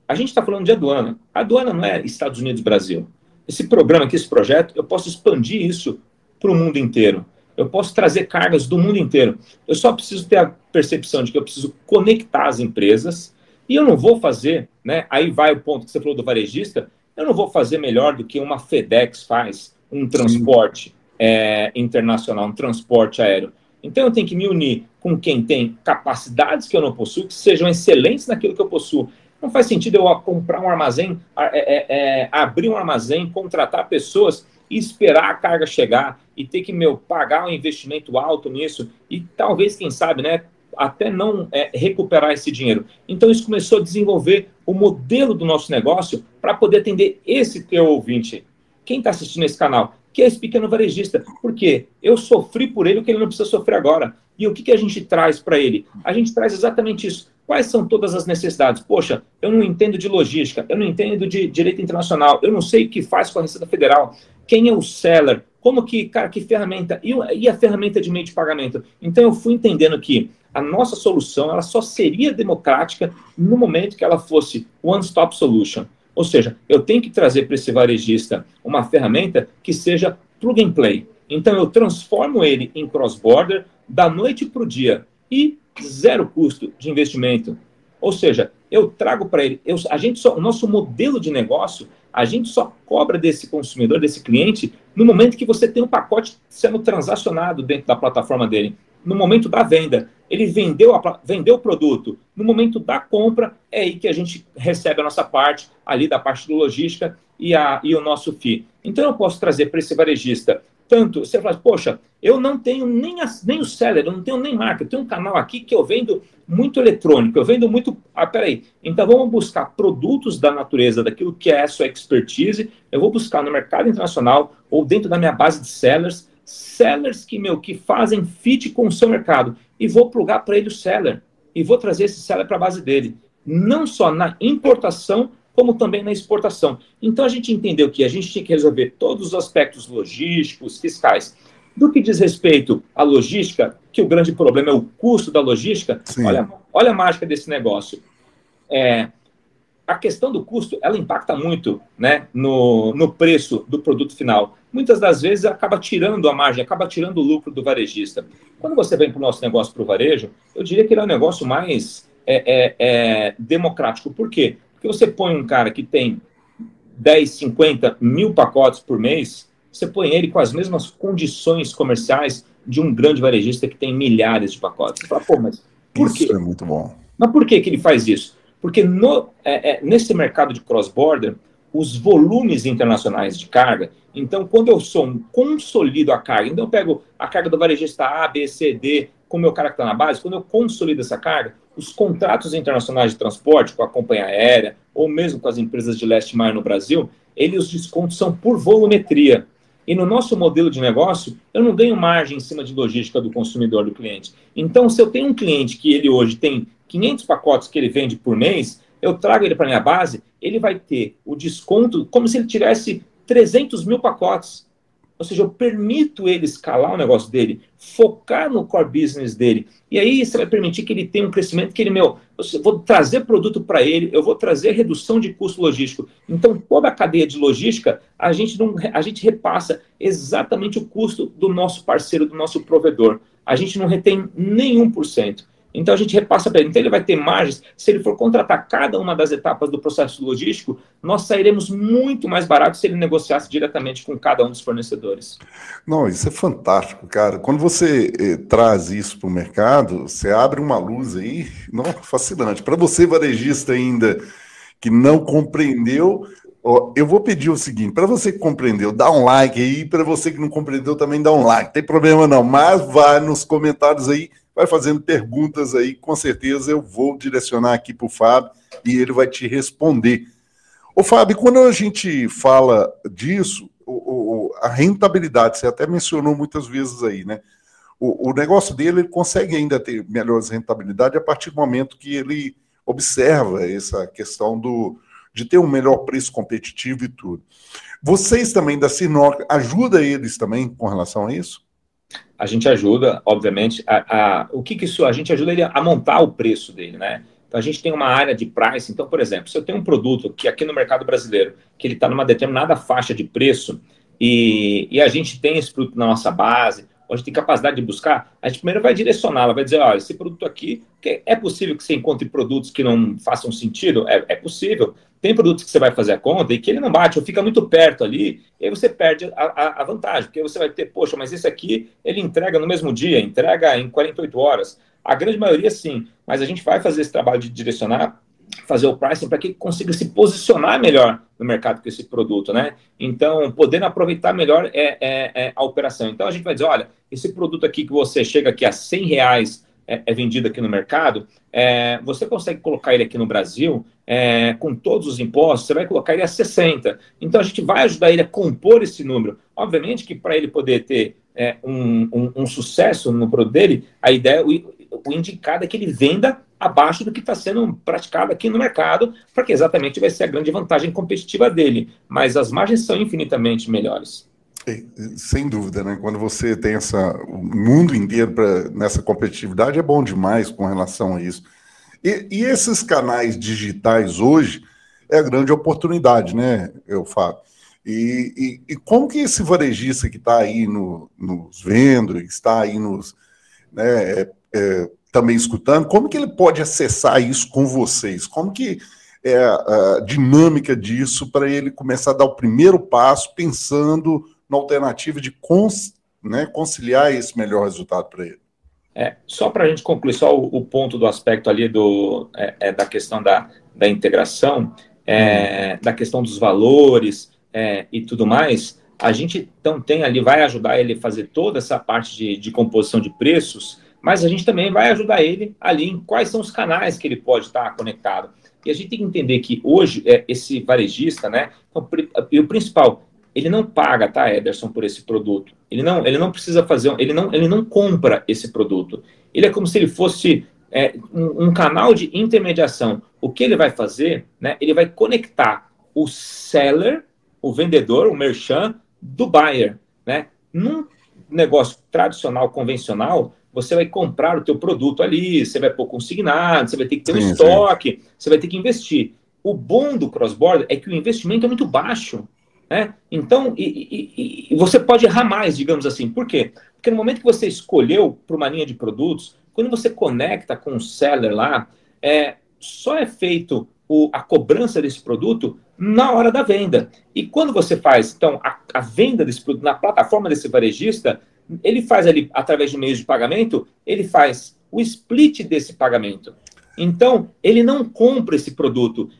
a gente está falando de aduana. A aduana não é Estados Unidos Brasil. Esse programa aqui, esse projeto, eu posso expandir isso para o mundo inteiro. Eu posso trazer cargas do mundo inteiro. Eu só preciso ter a percepção de que eu preciso conectar as empresas e eu não vou fazer, né? Aí vai o ponto que você falou do varejista eu não vou fazer melhor do que uma FedEx faz, um transporte é, internacional, um transporte aéreo. Então eu tenho que me unir com quem tem capacidades que eu não possuo, que sejam excelentes naquilo que eu possuo. Não faz sentido eu comprar um armazém, é, é, é, abrir um armazém, contratar pessoas e esperar a carga chegar e ter que meu pagar um investimento alto nisso e talvez quem sabe, né, até não é, recuperar esse dinheiro. Então isso começou a desenvolver o modelo do nosso negócio para poder atender esse teu ouvinte. Quem está assistindo esse canal? Que é esse pequeno varejista. Por quê? Eu sofri por ele o que ele não precisa sofrer agora. E o que, que a gente traz para ele? A gente traz exatamente isso. Quais são todas as necessidades? Poxa, eu não entendo de logística, eu não entendo de direito internacional, eu não sei o que faz com a Receita Federal, quem é o seller, como que, cara, que ferramenta, e, e a ferramenta de meio de pagamento? Então eu fui entendendo que a nossa solução ela só seria democrática no momento que ela fosse one-stop solution. Ou seja, eu tenho que trazer para esse varejista uma ferramenta que seja plug and play. Então eu transformo ele em cross-border da noite para o dia e zero custo de investimento. Ou seja, eu trago para ele, eu, a gente só, o nosso modelo de negócio, a gente só cobra desse consumidor, desse cliente, no momento que você tem um pacote sendo transacionado dentro da plataforma dele. No momento da venda, ele vendeu, a, vendeu o produto. No momento da compra, é aí que a gente recebe a nossa parte, ali da parte do logística e, a, e o nosso FII. Então, eu posso trazer para esse varejista tanto, você fala, poxa, eu não tenho nem, a, nem o seller, eu não tenho nem marca, eu tenho um canal aqui que eu vendo muito eletrônico, eu vendo muito. Ah, peraí. Então vamos buscar produtos da natureza, daquilo que é a sua expertise. Eu vou buscar no mercado internacional ou dentro da minha base de sellers, sellers que, meu, que fazem fit com o seu mercado. E vou plugar para ele o seller. E vou trazer esse seller para a base dele. Não só na importação, como também na exportação. Então a gente entendeu que a gente tinha que resolver todos os aspectos logísticos, fiscais. Do que diz respeito à logística, que o grande problema é o custo da logística, olha, olha a mágica desse negócio. É, a questão do custo, ela impacta muito né, no, no preço do produto final. Muitas das vezes acaba tirando a margem, acaba tirando o lucro do varejista. Quando você vem para o nosso negócio para o varejo, eu diria que ele é um negócio mais é, é, é, democrático. Por quê? Porque você põe um cara que tem 10, 50 mil pacotes por mês, você põe ele com as mesmas condições comerciais de um grande varejista que tem milhares de pacotes. Você fala, pô, mas por isso quê? É muito bom. Mas por que, que ele faz isso? Porque no, é, é, nesse mercado de cross-border, os volumes internacionais de carga, então quando eu sou um consolido a carga, então eu pego a carga do varejista A, B, C, D, com o meu cara que está na base, quando eu consolido essa carga, os contratos internacionais de transporte com a companhia aérea, ou mesmo com as empresas de leste mar no Brasil, eles, os descontos são por volumetria. E no nosso modelo de negócio, eu não ganho margem em cima de logística do consumidor, do cliente. Então, se eu tenho um cliente que ele hoje tem 500 pacotes que ele vende por mês, eu trago ele para minha base, ele vai ter o desconto como se ele tivesse 300 mil pacotes. Ou seja, eu permito ele escalar o negócio dele, focar no core business dele. E aí você vai permitir que ele tenha um crescimento que ele, meu, eu vou trazer produto para ele, eu vou trazer redução de custo logístico. Então, toda a cadeia de logística, a gente, não, a gente repassa exatamente o custo do nosso parceiro, do nosso provedor. A gente não retém nenhum por cento. Então a gente repassa para ele. Então ele vai ter margens. Se ele for contratar cada uma das etapas do processo logístico, nós sairemos muito mais barato se ele negociasse diretamente com cada um dos fornecedores. Não, isso é fantástico, cara. Quando você eh, traz isso para o mercado, você abre uma luz aí, não, fascinante. Para você, varejista ainda que não compreendeu, ó, eu vou pedir o seguinte: para você que compreendeu, dá um like aí. Para você que não compreendeu, também dá um like. Não tem problema não, mas vai nos comentários aí vai fazendo perguntas aí, com certeza eu vou direcionar aqui para o Fábio e ele vai te responder. Ô Fábio, quando a gente fala disso, o, o, a rentabilidade, você até mencionou muitas vezes aí, né? O, o negócio dele, ele consegue ainda ter melhores rentabilidade a partir do momento que ele observa essa questão do, de ter um melhor preço competitivo e tudo. Vocês também da Sinoc ajuda eles também com relação a isso? A gente ajuda, obviamente, a, a, o que, que isso, a gente ajuda ele a montar o preço dele, né? Então a gente tem uma área de price. Então, por exemplo, se eu tenho um produto que aqui no mercado brasileiro, que ele está numa determinada faixa de preço, e, e a gente tem esse produto na nossa base, gente tem capacidade de buscar, a gente primeiro vai direcionar, ela vai dizer, olha, esse produto aqui, é possível que você encontre produtos que não façam sentido? É, é possível. Tem produtos que você vai fazer a conta e que ele não bate, ou fica muito perto ali, e aí você perde a, a, a vantagem, porque você vai ter, poxa, mas esse aqui ele entrega no mesmo dia, entrega em 48 horas. A grande maioria sim, mas a gente vai fazer esse trabalho de direcionar, fazer o pricing para que ele consiga se posicionar melhor no mercado com esse produto, né? Então, podendo aproveitar melhor é, é, é, a operação. Então, a gente vai dizer, olha, esse produto aqui que você chega aqui a 100 reais é, é vendido aqui no mercado, é, você consegue colocar ele aqui no Brasil é, com todos os impostos, você vai colocar ele a 60. Então a gente vai ajudar ele a compor esse número. Obviamente que para ele poder ter é, um, um, um, sucesso no produto dele, a ideia, o, o indicado é que ele venda abaixo do que está sendo praticado aqui no mercado, porque exatamente vai ser a grande vantagem competitiva dele. Mas as margens são infinitamente melhores. Sem dúvida, né? Quando você tem essa, o mundo inteiro pra, nessa competitividade, é bom demais com relação a isso. E, e esses canais digitais hoje é a grande oportunidade, né, eu falo. E, e, e como que esse varejista que está aí no, nos vendo, está aí nos, né, é, é, também escutando, como que ele pode acessar isso com vocês? Como que é a dinâmica disso para ele começar a dar o primeiro passo pensando na alternativa de cons, né, conciliar esse melhor resultado para ele? É, só para a gente concluir só o, o, ponto do aspecto ali do, é, é da questão da, da integração, é, hum. da questão dos valores é, e tudo mais, a gente então tem ali, vai ajudar ele a fazer toda essa parte de, de composição de preços, mas a gente também vai ajudar ele ali em quais são os canais que ele pode estar conectado. E a gente tem que entender que hoje, é, esse varejista, né, então, e o principal, ele não paga, tá, Ederson, por esse produto. Ele não, ele não precisa fazer, ele não, ele não compra esse produto. Ele é como se ele fosse é, um, um, canal de intermediação. O que ele vai fazer, né? Ele vai conectar o seller, o vendedor, o merchant, do buyer, né? Num negócio tradicional, convencional, você vai comprar o teu produto ali, você vai pôr consignado, você vai ter que ter sim, um estoque, sim. você vai ter que investir. O bom do cross-border é que o investimento é muito baixo. Né? Então, e, e, e, você pode errar mais, digamos assim. Por quê? Porque no momento que você escolheu para uma linha de produtos, quando você conecta com o seller lá, é, só é feito o, a cobrança desse produto na hora da venda. E quando você faz, então, a, a venda desse produto na plataforma desse varejista, ele faz ali, através de meios de pagamento, ele faz o split desse pagamento. Então, ele não compra esse produto,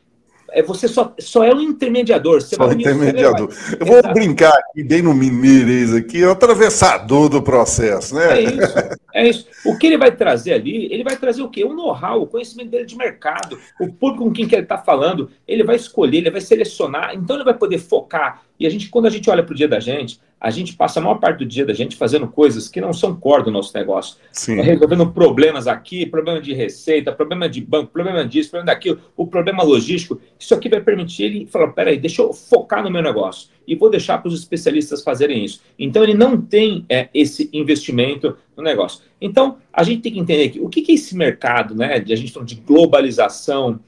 é, você só, só é um intermediador. Você só intermediador. Eu vou Exato. brincar aqui, bem no mineirês aqui, é o atravessador do processo, né? É isso, é isso. O que ele vai trazer ali, ele vai trazer o quê? O know-how, o conhecimento dele de mercado, o público com quem que ele está falando, ele vai escolher, ele vai selecionar, então ele vai poder focar. E a gente, quando a gente olha para o dia da gente, a gente passa a maior parte do dia da gente fazendo coisas que não são core do nosso negócio. Sim. É resolvendo problemas aqui, problema de receita, problema de banco, problema disso, problema daquilo, o problema logístico. Isso aqui vai permitir ele falar: peraí, deixa eu focar no meu negócio e vou deixar para os especialistas fazerem isso. Então, ele não tem é, esse investimento no negócio. Então, a gente tem que entender que o que, que é esse mercado, né, de a gente falando de globalização.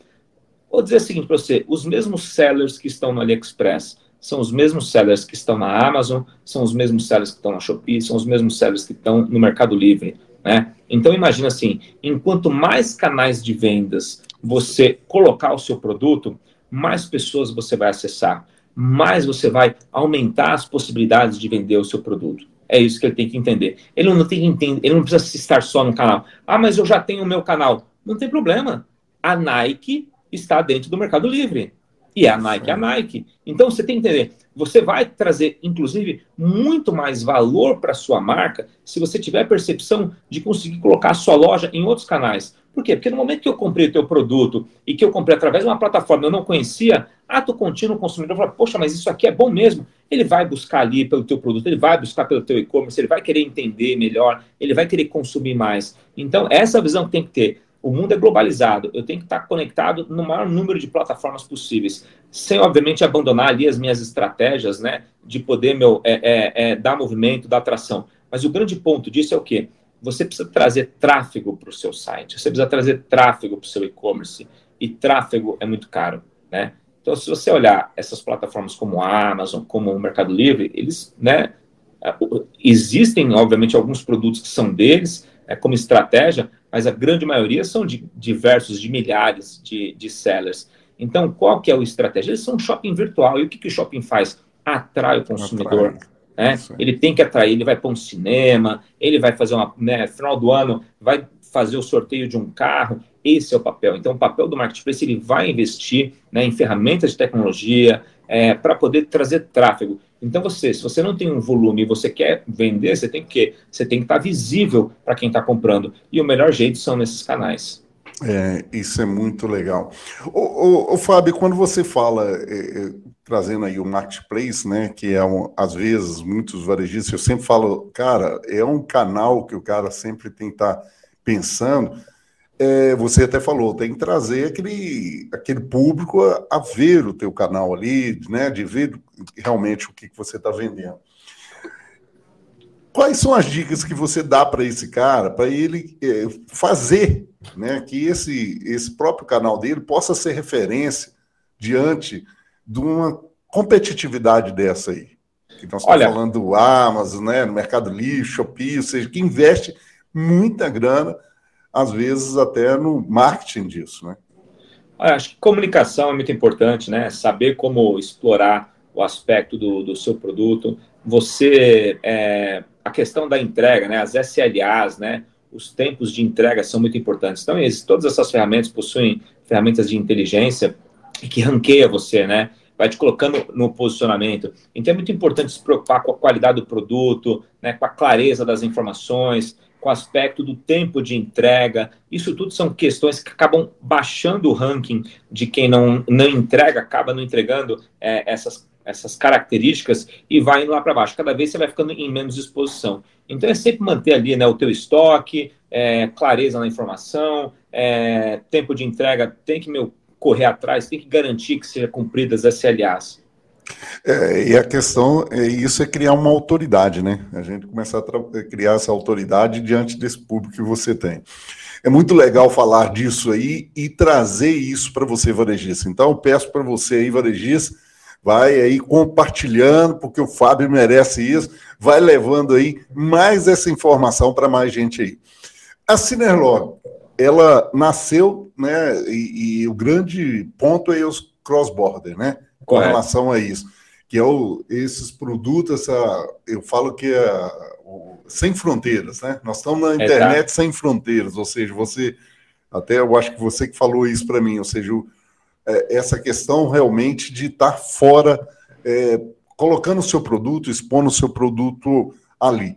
Vou dizer o seguinte para você: os mesmos sellers que estão no AliExpress são os mesmos sellers que estão na Amazon, são os mesmos sellers que estão na Shopee, são os mesmos sellers que estão no Mercado Livre. Né? Então imagina assim, enquanto mais canais de vendas você colocar o seu produto, mais pessoas você vai acessar, mais você vai aumentar as possibilidades de vender o seu produto. É isso que ele tem que entender. Ele não tem que entender, ele não precisa estar só no canal. Ah, mas eu já tenho o meu canal. Não tem problema. A Nike está dentro do Mercado Livre. E a Nike é a Nike. Então você tem que entender, você vai trazer, inclusive, muito mais valor para sua marca se você tiver a percepção de conseguir colocar a sua loja em outros canais. Por quê? Porque no momento que eu comprei o teu produto e que eu comprei através de uma plataforma eu não conhecia, ato contínuo, o consumidor fala, poxa, mas isso aqui é bom mesmo. Ele vai buscar ali pelo teu produto, ele vai buscar pelo teu e-commerce, ele vai querer entender melhor, ele vai querer consumir mais. Então, essa é visão que tem que ter o mundo é globalizado, eu tenho que estar conectado no maior número de plataformas possíveis, sem, obviamente, abandonar ali as minhas estratégias, né, de poder meu, é, é, é, dar movimento, dar atração. Mas o grande ponto disso é o quê? Você precisa trazer tráfego para o seu site, você precisa trazer tráfego para o seu e-commerce, e tráfego é muito caro, né? Então, se você olhar essas plataformas como a Amazon, como o Mercado Livre, eles, né, existem, obviamente, alguns produtos que são deles, é, como estratégia, mas a grande maioria são de diversos, de milhares de, de sellers. Então, qual que é a estratégia? Eles são um shopping virtual. E o que, que o shopping faz? Atrai o consumidor. Né? Ele tem que atrair, ele vai para um cinema, ele vai fazer uma. Né, final do ano, vai fazer o sorteio de um carro. Esse é o papel. Então, o papel do marketplace ele vai investir né, em ferramentas de tecnologia, é, para poder trazer tráfego. Então, você, se você não tem um volume e você quer vender, você tem que Você tem que estar tá visível para quem está comprando. E o melhor jeito são nesses canais. É, isso é muito legal. Ô Fábio, quando você fala, é, é, trazendo aí o marketplace, né, que é um, às vezes muitos varejistas, eu sempre falo, cara, é um canal que o cara sempre tem que estar tá pensando. É, você até falou, tem que trazer aquele, aquele público a, a, ver o teu canal ali, né, de ver realmente o que, que você está vendendo. Quais são as dicas que você dá para esse cara, para ele é, fazer né, que esse, esse próprio canal dele possa ser referência diante de uma competitividade dessa aí? Que nós estamos falando do Amazon, né, no Mercado Livre, Shopee, ou seja, que investe muita grana, às vezes até no marketing disso, né? Acho que comunicação é muito importante, né? Saber como explorar o aspecto do, do seu produto. Você, é, a questão da entrega, né? As SLAs, né? Os tempos de entrega são muito importantes. Então, todas essas ferramentas possuem ferramentas de inteligência que ranqueia você, né? vai te colocando no posicionamento. Então é muito importante se preocupar com a qualidade do produto, né, com a clareza das informações, com o aspecto do tempo de entrega. Isso tudo são questões que acabam baixando o ranking de quem não, não entrega, acaba não entregando é, essas, essas características e vai indo lá para baixo. Cada vez você vai ficando em menos exposição. Então é sempre manter ali né, o teu estoque, é, clareza na informação, é, tempo de entrega, tem que meu, correr atrás, tem que garantir que seja cumpridas as SLAs. É, e a questão é isso é criar uma autoridade, né? A gente começar a é, criar essa autoridade diante desse público que você tem. É muito legal falar disso aí e trazer isso para você, varejista. Então, eu peço para você aí, varejista, vai aí compartilhando, porque o Fábio merece isso, vai levando aí mais essa informação para mais gente aí. A Cinerlog, ela nasceu, né, e, e o grande ponto é os cross-border, né? Com Correto. relação a isso. Que é o, esses produtos, essa, eu falo que é o, sem fronteiras, né? Nós estamos na internet é, sem fronteiras, ou seja, você, até eu acho que você que falou isso para mim, ou seja, o, é, essa questão realmente de estar fora, é, colocando o seu produto, expondo o seu produto ali.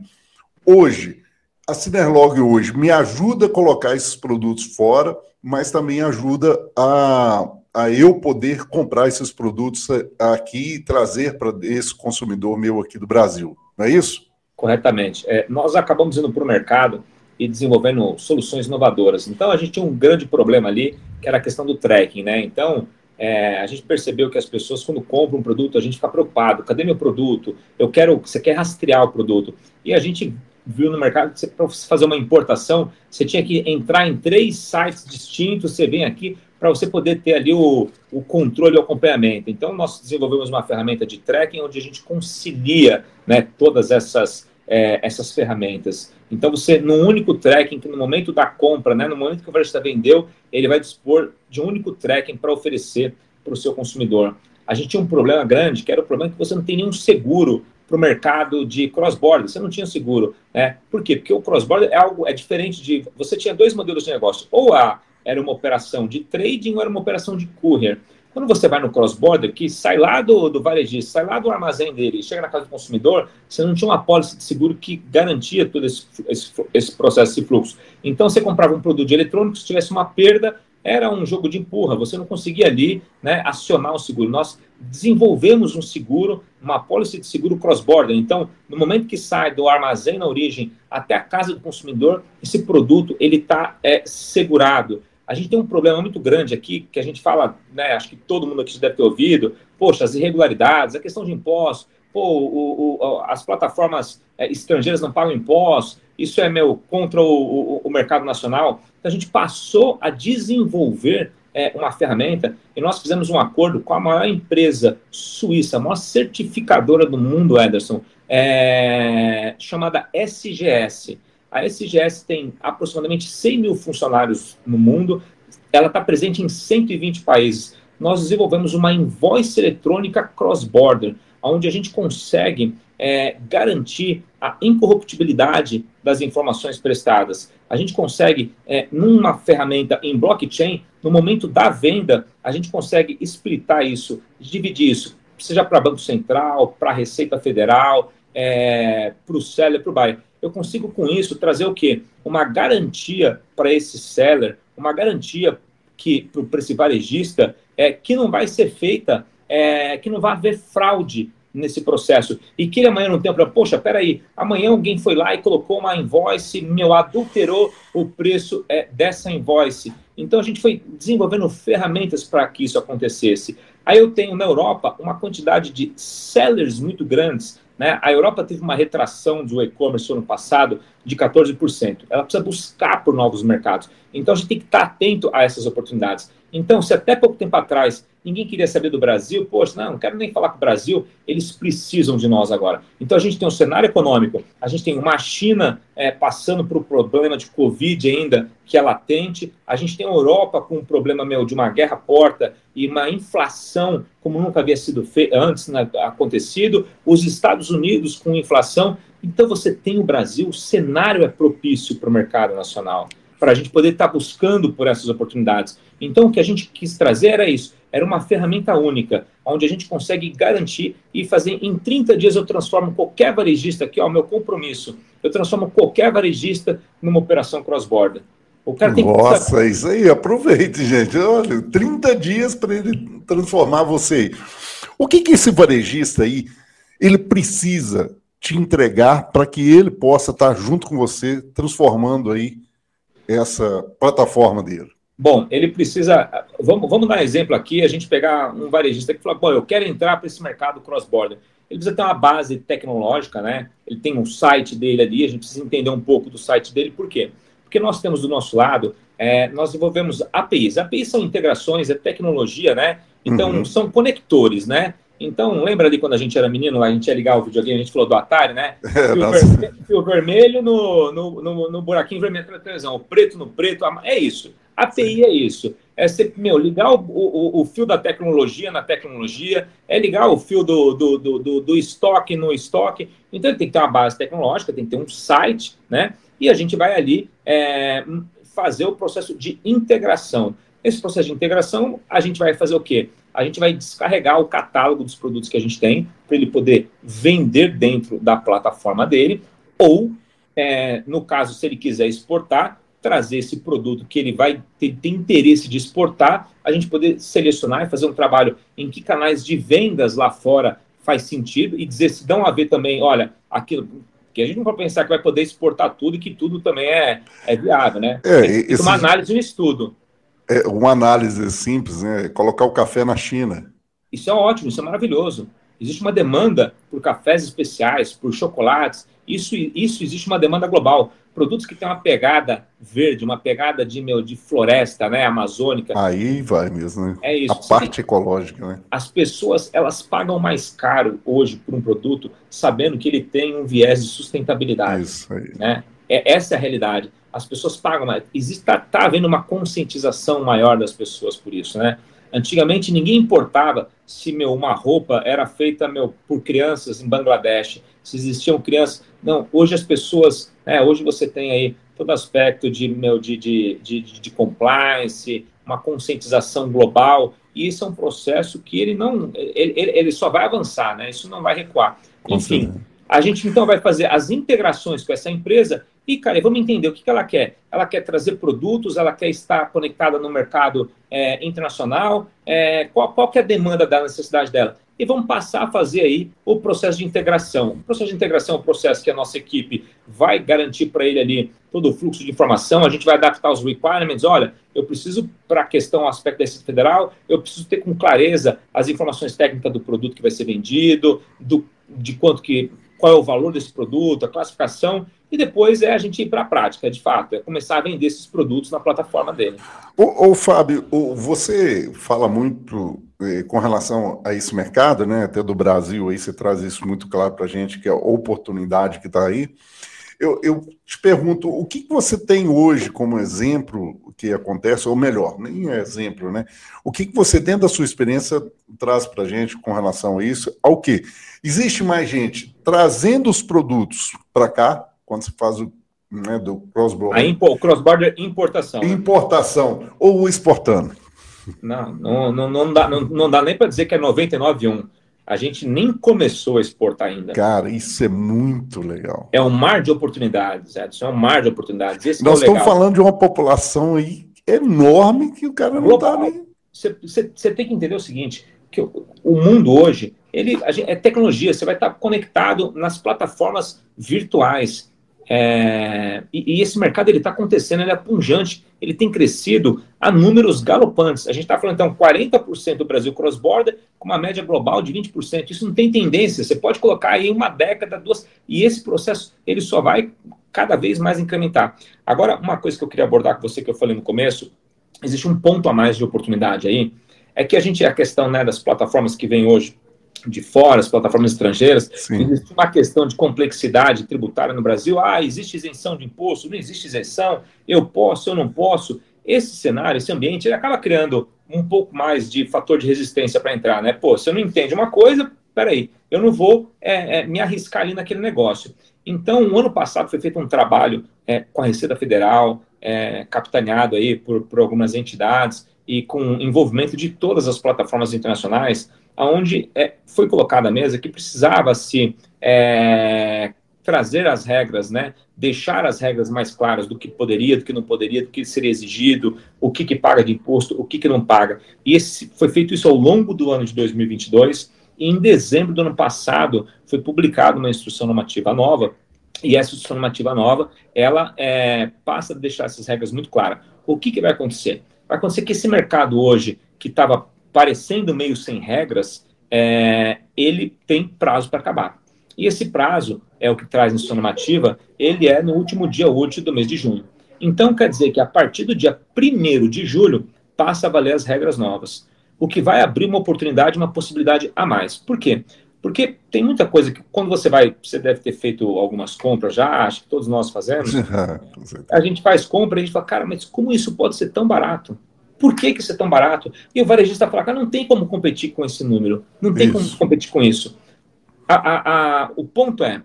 Hoje, a Cinerlog hoje me ajuda a colocar esses produtos fora, mas também ajuda a a eu poder comprar esses produtos aqui e trazer para esse consumidor meu aqui do Brasil. Não é isso? Corretamente. É, nós acabamos indo para o mercado e desenvolvendo soluções inovadoras. Então, a gente tinha um grande problema ali, que era a questão do tracking, né? Então, é, a gente percebeu que as pessoas, quando compram um produto, a gente fica preocupado. Cadê meu produto? Eu quero, você quer rastrear o produto. E a gente viu no mercado que para você fazer uma importação, você tinha que entrar em três sites distintos, você vem aqui, para você poder ter ali o, o controle e o acompanhamento. Então, nós desenvolvemos uma ferramenta de tracking onde a gente concilia né, todas essas, é, essas ferramentas. Então, você, num único tracking, que no momento da compra, né, no momento que o varejista vendeu, ele vai dispor de um único tracking para oferecer para o seu consumidor. A gente tinha um problema grande, que era o problema que você não tem nenhum seguro para o mercado de cross-border. Você não tinha seguro. Né? Por quê? Porque o cross-border é algo é diferente de. Você tinha dois modelos de negócio. Ou a era uma operação de trading ou era uma operação de courier. Quando você vai no cross-border, que sai lá do, do varejista, sai lá do armazém dele, chega na casa do consumidor, você não tinha uma pólice de seguro que garantia todo esse, esse, esse processo, esse fluxo. Então, você comprava um produto eletrônico, se tivesse uma perda, era um jogo de empurra, você não conseguia ali né, acionar o seguro. Nós desenvolvemos um seguro, uma pólice de seguro cross-border. Então, no momento que sai do armazém na origem até a casa do consumidor, esse produto ele está é, segurado. A gente tem um problema muito grande aqui, que a gente fala, né, acho que todo mundo aqui deve ter ouvido, poxa, as irregularidades, a questão de impostos, pô, o, o, as plataformas é, estrangeiras não pagam impostos, isso é meu contra o, o, mercado nacional. Então, a gente passou a desenvolver é, uma ferramenta e nós fizemos um acordo com a maior empresa suíça, a maior certificadora do mundo, Ederson, é, chamada SGS. A SGS tem aproximadamente 100 mil funcionários no mundo, ela está presente em 120 países. Nós desenvolvemos uma invoice eletrônica cross-border, onde a gente consegue é, garantir a incorruptibilidade das informações prestadas. A gente consegue, é, numa ferramenta em blockchain, no momento da venda, a gente consegue explitar isso, dividir isso seja para Banco Central, para Receita Federal, é, para o seller, para o buyer. Eu consigo com isso trazer o quê? Uma garantia para esse seller, uma garantia que para esse varejista é, que não vai ser feita, é, que não vai haver fraude nesse processo. E que ele amanhã não tenha para, poxa, peraí, amanhã alguém foi lá e colocou uma invoice, meu, adulterou o preço é, dessa invoice. Então a gente foi desenvolvendo ferramentas para que isso acontecesse. Aí eu tenho na Europa uma quantidade de sellers muito grandes. Né? A Europa teve uma retração do e-commerce no ano passado de 14%. Ela precisa buscar por novos mercados. Então a gente tem que estar atento a essas oportunidades. Então, se até pouco tempo atrás ninguém queria saber do Brasil, poxa, não, não quero nem falar com o Brasil, eles precisam de nós agora. Então a gente tem um cenário econômico, a gente tem uma China é, passando por um problema de Covid ainda, que é latente, a gente tem a Europa com um problema meu de uma guerra porta e uma inflação como nunca havia sido antes né, acontecido, os Estados Unidos com inflação. Então você tem o Brasil, o cenário é propício para o mercado nacional para a gente poder estar tá buscando por essas oportunidades. Então, o que a gente quis trazer era isso, era uma ferramenta única, onde a gente consegue garantir e fazer em 30 dias eu transformo qualquer varejista, aqui, ó, meu compromisso, eu transformo qualquer varejista numa operação cross-border. O cara tem Nossa, que... isso aí, aproveite, gente. Olha, 30 dias para ele transformar você. O que, que esse varejista aí, ele precisa te entregar para que ele possa estar junto com você, transformando aí essa plataforma dele? Bom, ele precisa. Vamos, vamos dar um exemplo aqui: a gente pegar um varejista que fala, bom, eu quero entrar para esse mercado cross-border. Ele precisa ter uma base tecnológica, né? Ele tem um site dele ali, a gente precisa entender um pouco do site dele, por quê? Porque nós temos do nosso lado, é, nós desenvolvemos APIs. APIs são integrações, é tecnologia, né? Então, uhum. são conectores, né? Então, lembra ali quando a gente era menino, a gente ia ligar o videogame, a gente falou do Atari, né? É, fio, ver, vermelho no, no, no, no, buraquinho vermelho da televisão, o preto no preto, é isso. A API é isso. É ser, meu, ligar o, o, o, fio da tecnologia na tecnologia, é ligar o fio do, do, do, do, do estoque no estoque. Então, tem que ter uma base tecnológica, tem que ter um site, né? E a gente vai ali é, fazer o processo de integração. Esse processo de integração, a gente vai fazer o quê? A gente vai descarregar o catálogo dos produtos que a gente tem para ele poder vender dentro da plataforma dele, ou, é, no caso, se ele quiser exportar, trazer esse produto que ele vai ter, ter, interesse de exportar, a gente poder selecionar e fazer um trabalho em que canais de vendas lá fora faz sentido e dizer se dão a ver também, olha, aquilo que a gente não pode pensar que vai poder exportar tudo e que tudo também é, é viável, né? É, esse... uma análise e um estudo é uma análise simples, né? Colocar o café na China. Isso é ótimo, isso é maravilhoso. Existe uma demanda por cafés especiais, por chocolates. Isso, isso existe uma demanda global. Produtos que têm uma pegada verde, uma pegada de, meu, de floresta, né, amazônica. Aí vai mesmo, né? É isso. A parte ecológica, né? As pessoas, elas pagam mais caro hoje por um produto, sabendo que ele tem um viés de sustentabilidade. Isso aí. Né? É, essa é a realidade as pessoas pagam mais. Existe, tá, tá havendo uma conscientização maior das pessoas por isso, né? Antigamente ninguém importava se meu, uma roupa era feita meu, por crianças em Bangladesh, se existiam crianças. Não, hoje as pessoas, né, hoje você tem aí todo aspecto de, meu, de, de, de, de compliance, uma conscientização global, e isso é um processo que ele não, ele, ele só vai avançar, né? Isso não vai recuar. Enfim, a gente então vai fazer as integrações com essa empresa e, cara, vamos entender o que, que ela quer. Ela quer trazer produtos, ela quer estar conectada no mercado é, internacional, é, qual, qual que é a demanda da necessidade dela? E vamos passar a fazer aí o processo de integração. O processo de integração é um processo que a nossa equipe vai garantir para ele ali todo o fluxo de informação, a gente vai adaptar os requirements, olha, eu preciso, para a questão, aspecto da Receita Federal, eu preciso ter com clareza as informações técnicas do produto que vai ser vendido, do, de quanto que qual é o valor desse produto, a classificação, e depois é a gente ir para a prática, de fato, é começar a vender esses produtos na plataforma dele. Ô, ô Fábio, você fala muito eh, com relação a esse mercado, né, até do Brasil, aí você traz isso muito claro para a gente, que é a oportunidade que está aí. Eu, eu, te pergunto, o que você tem hoje como exemplo que acontece, ou melhor, nem é exemplo, né? O que você, dentro da sua experiência, traz para a gente com relação a isso? Ao que? Existe mais gente trazendo os produtos para cá, quando se faz o né, do cross-border. Impo, cross-border importação. Né? Importação, ou exportando. Não, não, não, não, dá, não, não dá nem para dizer que é 99,1. A gente nem começou a exportar ainda. Cara, isso é muito legal. É um mar de oportunidades, Edson. É um mar de oportunidades. Esse é Nós é estamos falando de uma população aí enorme que o cara não está nem. Você tem que entender o seguinte: que o, o mundo hoje ele, gente, é tecnologia, você vai estar conectado nas plataformas virtuais. É, e, e, esse mercado ele está acontecendo, ele é punjante, ele tem crescido a números galopantes. A gente está falando então 40% do Brasil cross-border, com uma média global de 20%. Isso não tem tendência, você pode colocar aí uma década, duas, e esse processo ele só vai cada vez mais incrementar. Agora, uma coisa que eu queria abordar com você, que eu falei no começo, existe um ponto a mais de oportunidade aí, é que a gente, a questão né, das plataformas que vem hoje de fora, as plataformas estrangeiras, Sim. existe uma questão de complexidade tributária no Brasil. Ah, existe isenção de imposto, não existe isenção, eu posso, eu não posso. Esse cenário, esse ambiente, ele acaba criando um pouco mais de fator de resistência para entrar, né? Pô, se eu não entende uma coisa, peraí, eu não vou é, é, me arriscar ali naquele negócio. Então, o ano passado foi feito um trabalho é, com a Receita Federal, é, capitaneado aí por, por algumas entidades e com envolvimento de todas as plataformas internacionais, onde é, foi colocada à mesa que precisava se é, trazer as regras, né, deixar as regras mais claras do que poderia, do que não poderia, do que seria exigido, o que, que paga de imposto, o que, que não paga. E esse, foi feito isso ao longo do ano de 2022, e em dezembro do ano passado foi publicada uma instrução normativa nova, e essa instrução normativa nova, ela é, passa a deixar essas regras muito claras. O que, que vai acontecer? Vai acontecer que esse mercado hoje, que estava parecendo meio sem regras, é, ele tem prazo para acabar. E esse prazo, é o que traz em sua normativa, ele é no último dia útil do mês de junho. Então, quer dizer que a partir do dia 1 de julho, passa a valer as regras novas. O que vai abrir uma oportunidade, uma possibilidade a mais. Por quê? Porque tem muita coisa que, quando você vai, você deve ter feito algumas compras já, acho que todos nós fazemos. a gente faz compra e a gente fala, cara, mas como isso pode ser tão barato? Por que, que isso é tão barato? E o varejista fala, cara, não tem como competir com esse número, não tem isso. como competir com isso. A, a, a, o ponto é,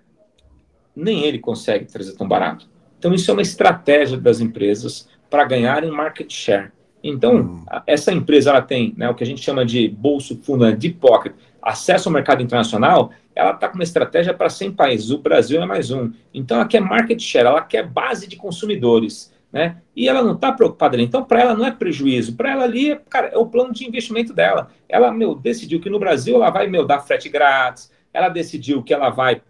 nem ele consegue trazer tão barato. Então, isso é uma estratégia das empresas para ganharem market share. Então, hum. essa empresa ela tem né, o que a gente chama de bolso fundo, né, deep pocket, acesso ao mercado internacional, ela está com uma estratégia para 100 países. O Brasil é mais um. Então, ela quer market share, ela quer base de consumidores né? E ela não está preocupada ali. Então, para ela não é prejuízo. Para ela ali, cara, é o plano de investimento dela. Ela, meu, decidiu que no Brasil ela vai, meu, dar frete grátis. Ela decidiu que ela vai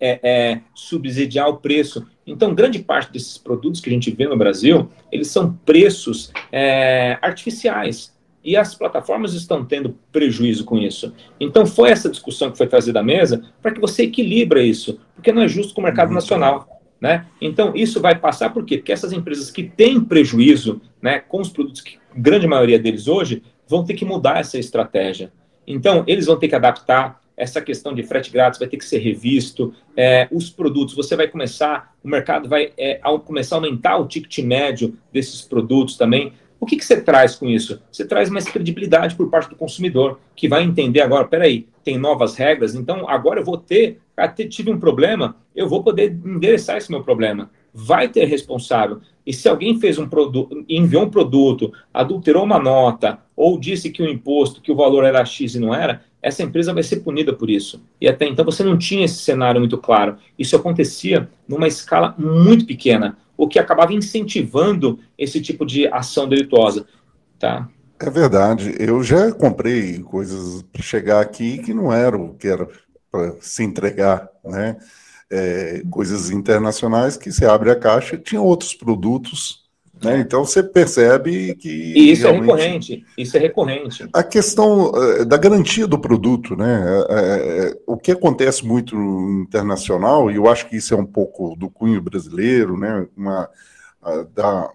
é, é, subsidiar o preço. Então, grande parte desses produtos que a gente vê no Brasil, eles são preços é, artificiais. E as plataformas estão tendo prejuízo com isso. Então, foi essa discussão que foi trazida à mesa para que você equilibre isso, porque não é justo com o mercado Muito nacional. Né? Então, isso vai passar por quê? Porque essas empresas que têm prejuízo né, com os produtos, que grande maioria deles hoje, vão ter que mudar essa estratégia. Então, eles vão ter que adaptar essa questão de frete grátis, vai ter que ser revisto. É, os produtos, você vai começar, o mercado vai é, ao começar a aumentar o ticket médio desses produtos também. O que, que você traz com isso? Você traz mais credibilidade por parte do consumidor, que vai entender agora, peraí, tem novas regras, então agora eu vou ter, tive um problema, eu vou poder endereçar esse meu problema. Vai ter responsável. E se alguém fez um produto, enviou um produto, adulterou uma nota, ou disse que o imposto, que o valor era X e não era, essa empresa vai ser punida por isso. E até então você não tinha esse cenário muito claro. Isso acontecia numa escala muito pequena o que acabava incentivando esse tipo de ação delituosa. Tá? É verdade. Eu já comprei coisas para chegar aqui que não eram que era para se entregar, né? É, coisas internacionais que você abre a caixa tinha outros produtos né? Então você percebe que. E isso é recorrente. Isso é recorrente. A questão uh, da garantia do produto, né? Uh, uh, o que acontece muito no internacional, e eu acho que isso é um pouco do cunho brasileiro, né? Uma, da,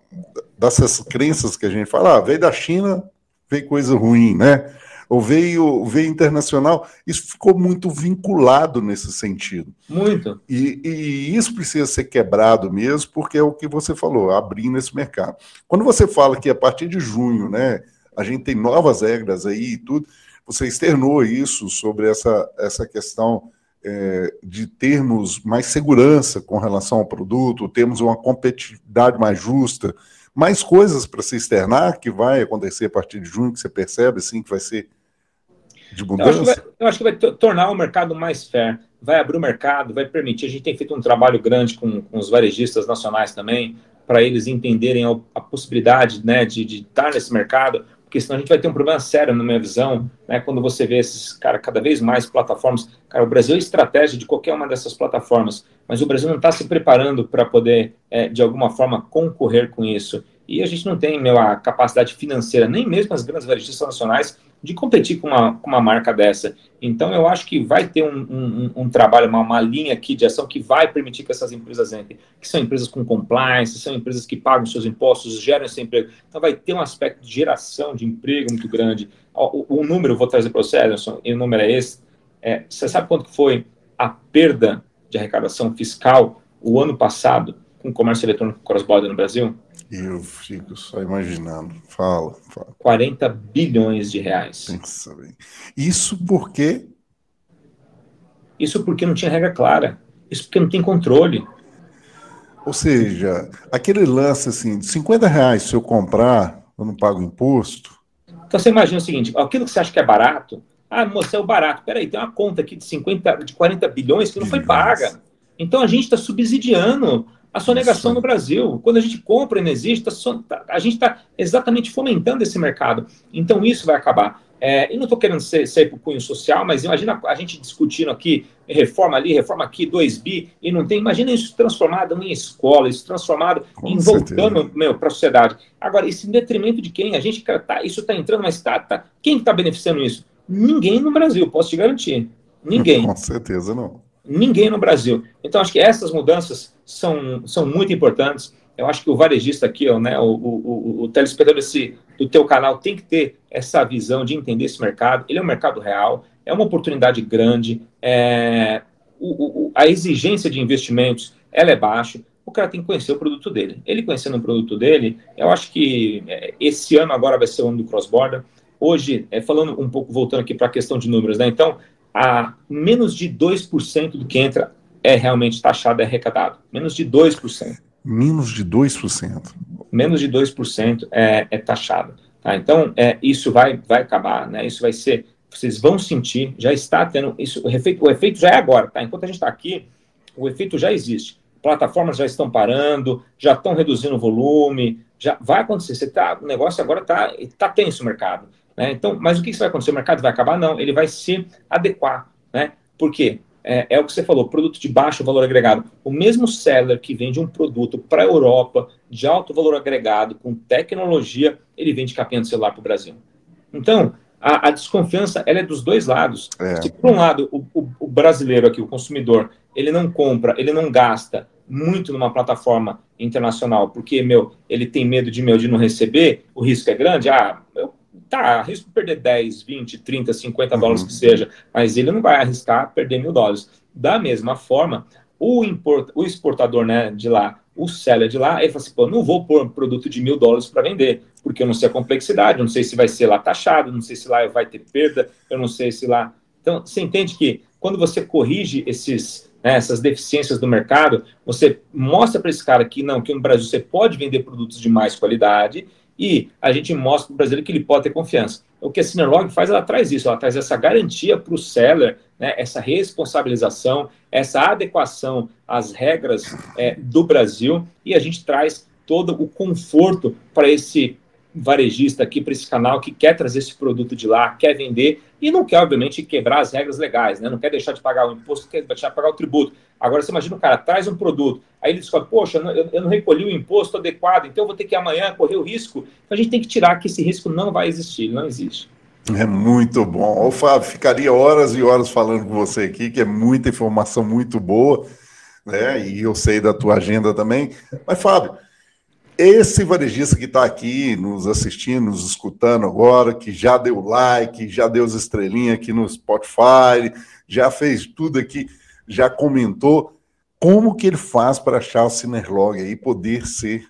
dessas crenças que a gente fala, ah, veio da China, veio coisa ruim, né? Ou veio, veio internacional, isso ficou muito vinculado nesse sentido. Muito. E, e, isso precisa ser quebrado mesmo, porque é o que você falou, abrindo esse mercado. Quando você fala que a partir de junho, né, a gente tem novas regras aí e tudo, você externou isso sobre essa, essa questão é, de termos mais segurança com relação ao produto, termos uma competitividade mais justa, mais coisas para se externar que vai acontecer a partir de junho, que você percebe assim que vai ser de mudança? Eu acho, vai, eu acho que vai, tornar o mercado mais fair, vai abrir o mercado, vai permitir. A gente tem feito um trabalho grande com, com os varejistas nacionais também, para eles entenderem a, a possibilidade né, de, de estar nesse mercado, porque senão a gente vai ter um problema sério, na minha visão, né, quando você vê esses, cara, cada vez mais plataformas. Cara, o Brasil é estratégia de qualquer uma dessas plataformas, mas o Brasil não está se preparando para poder, é, de alguma forma, concorrer com isso. E a gente não tem meu, a capacidade financeira, nem mesmo as grandes varejistas nacionais, de competir com uma, com uma marca dessa. Então, eu acho que vai ter um, um, um trabalho, uma, uma, linha aqui de ação que vai permitir que essas empresas entrem, que são empresas com compliance, são empresas que pagam seus impostos, geram esse emprego. Então, vai ter um aspecto de geração de emprego muito grande. O, o número, vou trazer para você, Ederson, e o número é esse. É, você sabe quanto foi a perda de arrecadação fiscal o ano passado com o comércio eletrônico cross-border no Brasil? Eu fico só imaginando. Fala, fala. 40 bilhões de reais. Pensa bem. Isso porque. Isso porque não tinha regra clara. Isso porque não tem controle. Ou seja, aquele lance assim, de 50 reais se eu comprar, eu não pago imposto. Então você imagina o seguinte: aquilo que você acha que é barato, ah, moça, é o barato. Peraí, tem uma conta aqui de 50, de 40 bilhões que não foi paga. Então a gente está subsidiando a sonegação no Brasil. Quando a gente compra e não existe, tá, a gente está exatamente fomentando esse mercado. Então, isso vai acabar. É, e não estou querendo ser, ser para o cunho social, mas imagina a gente discutindo aqui, reforma ali, reforma aqui, 2 bi, e não tem. Imagina isso transformado em escola, isso transformado Com em voltando para a sociedade. Agora, isso em detrimento de quem? A gente tá, isso está entrando, mas tá, tá, quem está beneficiando isso? Ninguém no Brasil, posso te garantir. Ninguém. Com certeza não ninguém no Brasil. Então, acho que essas mudanças são, são muito importantes. Eu acho que o varejista aqui, né, o, o, o, o telespectador desse, do teu canal tem que ter essa visão de entender esse mercado. Ele é um mercado real, é uma oportunidade grande, é, o, o, a exigência de investimentos ela é baixa, o cara tem que conhecer o produto dele. Ele conhecendo o produto dele, eu acho que é, esse ano agora vai ser o ano do cross-border. Hoje, é, falando um pouco, voltando aqui para a questão de números, né? Então, a menos de 2% do que entra é realmente taxado e arrecadado. Menos de 2%. Menos de 2%. Menos de 2% é, é taxado. Tá? Então, é, isso vai, vai acabar, né? Isso vai ser. Vocês vão sentir, já está tendo. Isso, o, efeito, o efeito já é agora, tá? Enquanto a gente está aqui, o efeito já existe. Plataformas já estão parando, já estão reduzindo o volume, já vai acontecer. Você tá, o negócio agora está tá tenso o mercado. Né? Então, mas o que, que vai acontecer? O mercado vai acabar? Não, ele vai se adequar. Né? Por quê? É, é, o que você falou, produto de baixo valor agregado. O mesmo seller que vende um produto para a Europa de alto valor agregado, com tecnologia, ele vende capinha de celular para o Brasil. Então, a, a, desconfiança ela é dos dois lados. É. Se por um lado o, o, o, brasileiro aqui, o consumidor, ele não compra, ele não gasta muito numa plataforma internacional, porque meu, ele tem medo de meu de não receber, o risco é grande. Ah, eu tá, risco perder 10, 20, 30, 50 uhum. dólares que seja, mas ele não vai arriscar perder mil dólares. Da mesma forma, o, import, o exportador né, de lá, o seller de lá, ele fala assim, pô, não vou pôr um produto de mil dólares para vender, porque eu não sei a complexidade, eu não sei se vai ser lá taxado, não sei se lá vai ter perda, eu não sei se lá... Então, você entende que quando você corrige esses, né, essas deficiências do mercado, você mostra para esse cara que não, que no Brasil você pode vender produtos de mais qualidade e a gente mostra para o brasileiro que ele pode ter confiança. O que a Synerlog faz, ela traz isso, ela traz essa garantia para o seller, né, essa responsabilização, essa adequação às regras é, do Brasil, e a gente traz todo o conforto para esse varejista aqui para esse canal que quer trazer esse produto de lá, quer vender e não quer, obviamente, quebrar as regras legais, né? Não quer deixar de pagar o imposto, quer deixar de pagar o tributo. Agora, você imagina o cara traz um produto, aí ele descobre, poxa, eu, eu não recolhi o imposto adequado, então eu vou ter que amanhã correr o risco. Então a gente tem que tirar que esse risco não vai existir, não existe. É muito bom. Ô, Fábio, ficaria horas e horas falando com você aqui, que é muita informação muito boa, né? E eu sei da tua agenda também. Mas, Fábio, esse varejista que está aqui nos assistindo, nos escutando agora, que já deu like, já deu as estrelinhas aqui no Spotify, já fez tudo aqui, já comentou, como que ele faz para achar o Cinerlog aí, poder ser,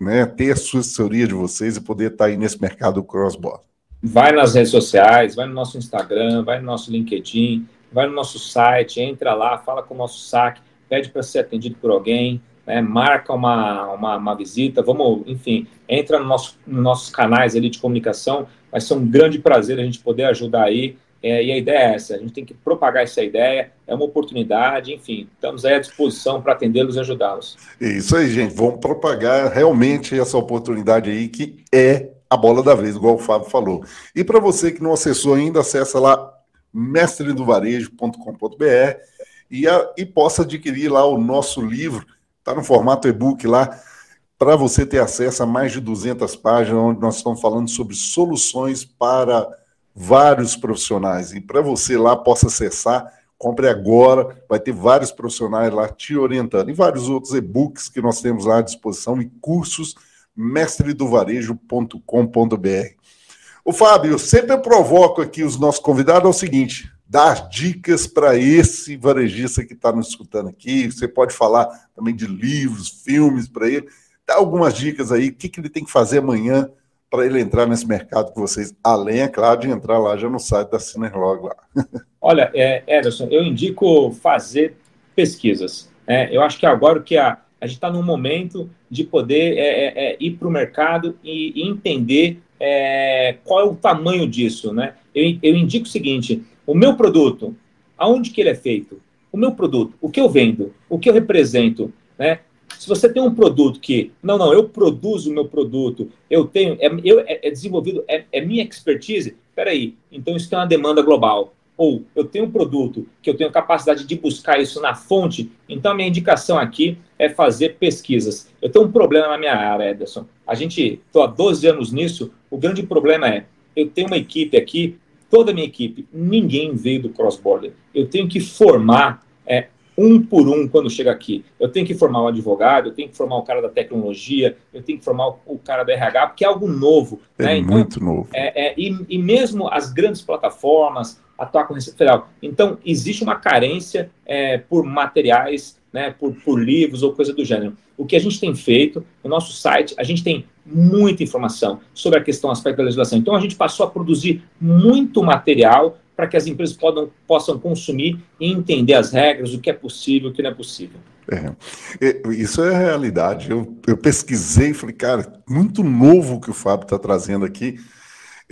né, ter a sua assessoria de vocês e poder estar tá aí nesse mercado cross-border? Vai nas redes sociais, vai no nosso Instagram, vai no nosso LinkedIn, vai no nosso site, entra lá, fala com o nosso saque, pede para ser atendido por alguém, né, marca uma, uma, uma, visita, vamos, enfim, entra no nosso, nos nossos canais ali de comunicação, vai ser um grande prazer a gente poder ajudar aí É, e a ideia é essa: a gente tem que propagar essa ideia, é uma oportunidade, enfim, estamos aí à disposição para atendê-los e ajudá-los. Isso aí, gente, vamos propagar realmente essa oportunidade aí que é a bola da vez, igual o Fábio falou. E para você que não acessou ainda, acessa lá mestredovarejo.com.br e, e possa adquirir lá o nosso livro, está no formato e-book lá, para você ter acesso a mais de 200 páginas, onde nós estamos falando sobre soluções para vários profissionais. E para você lá possa acessar, compre agora, vai ter vários profissionais lá te orientando. E vários outros e-books que nós temos lá à disposição e cursos mestredovarejo.com.br. O Fábio, sempre eu provoco aqui os nossos convidados é o seguinte: dar dicas para esse varejista que está nos escutando aqui. Você pode falar também de livros, filmes para ele. Dá algumas dicas aí, o que, que ele tem que fazer amanhã para ele entrar nesse mercado com vocês, além, é claro, de entrar lá já no site da Cinerlog lá. Olha, é, Ederson, eu indico fazer pesquisas. É, eu acho que agora que a, a gente está num momento de poder é, é, é ir para o mercado e, e entender é, qual é o tamanho disso, né? Eu, eu indico o seguinte: o meu produto, aonde que ele é feito? O meu produto, o que eu vendo, o que eu represento, né? Se você tem um produto que, não, não, eu produzo o meu produto, eu tenho, é, eu, é, é desenvolvido, é, é minha expertise, peraí, então isso tem uma demanda global. Ou eu tenho um produto que eu tenho capacidade de buscar isso na fonte, então a minha indicação aqui é fazer pesquisas. Eu tenho um problema na minha área, Ederson. A gente, estou há 12 anos nisso, o grande problema é, eu tenho uma equipe aqui, toda a minha equipe, ninguém veio do cross-border. Eu tenho que formar é, um por um quando chega aqui. Eu tenho que formar um advogado, eu tenho que formar o cara da tecnologia, eu tenho que formar o, o cara da RH, porque é algo novo. É né? então, muito novo. É, é, e, e, mesmo as grandes plataformas atuar com Receita Federal. Então, existe uma carência é, por materiais, né, por, por livros ou coisa do gênero. O que a gente tem feito no nosso site, a gente tem muita informação sobre a questão, aspecto da legislação. Então, a gente passou a produzir muito material para que as empresas podam, possam consumir e entender as regras, o que é possível, o que não é possível. É, isso é a realidade. Eu, eu pesquisei e falei, cara, muito novo que o Fábio está trazendo aqui.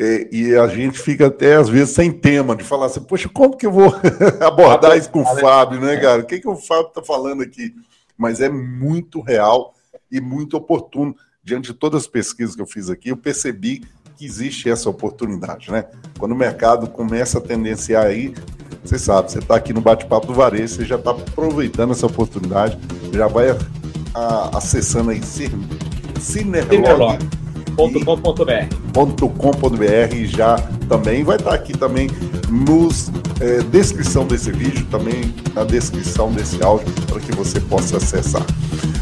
É, e a gente fica até, às vezes, sem tema, de falar assim, poxa, como que eu vou abordar isso com o Fábio, né, cara? O que, que o Fábio está falando aqui? Mas é muito real e muito oportuno. Diante de todas as pesquisas que eu fiz aqui, eu percebi que existe essa oportunidade, né? Quando o mercado começa a tendenciar aí, você sabe, você está aqui no bate-papo do varejo, você já está aproveitando essa oportunidade, já vai a, a, acessando aí Cinerlog.com.br e já também. Vai estar tá aqui também nos é, descrição desse vídeo, também na descrição desse áudio, para que você possa acessar.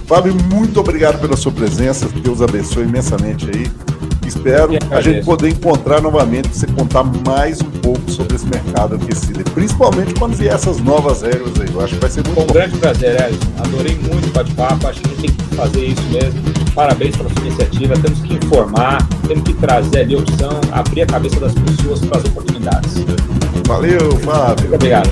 Fábio, muito obrigado pela sua presença, Deus abençoe imensamente aí Espero a gente poder encontrar novamente, você contar mais um pouco sobre esse mercado aquecido, principalmente quando vier essas novas regras aí. Eu acho que vai ser muito um bom. grande prazer, Edson. Adorei muito o bate-papo, acho que a gente tem que fazer isso mesmo. Parabéns pela sua iniciativa. Temos que informar, temos que trazer ali a opção, abrir a cabeça das pessoas para as oportunidades. Valeu, Fábio. Muito obrigado.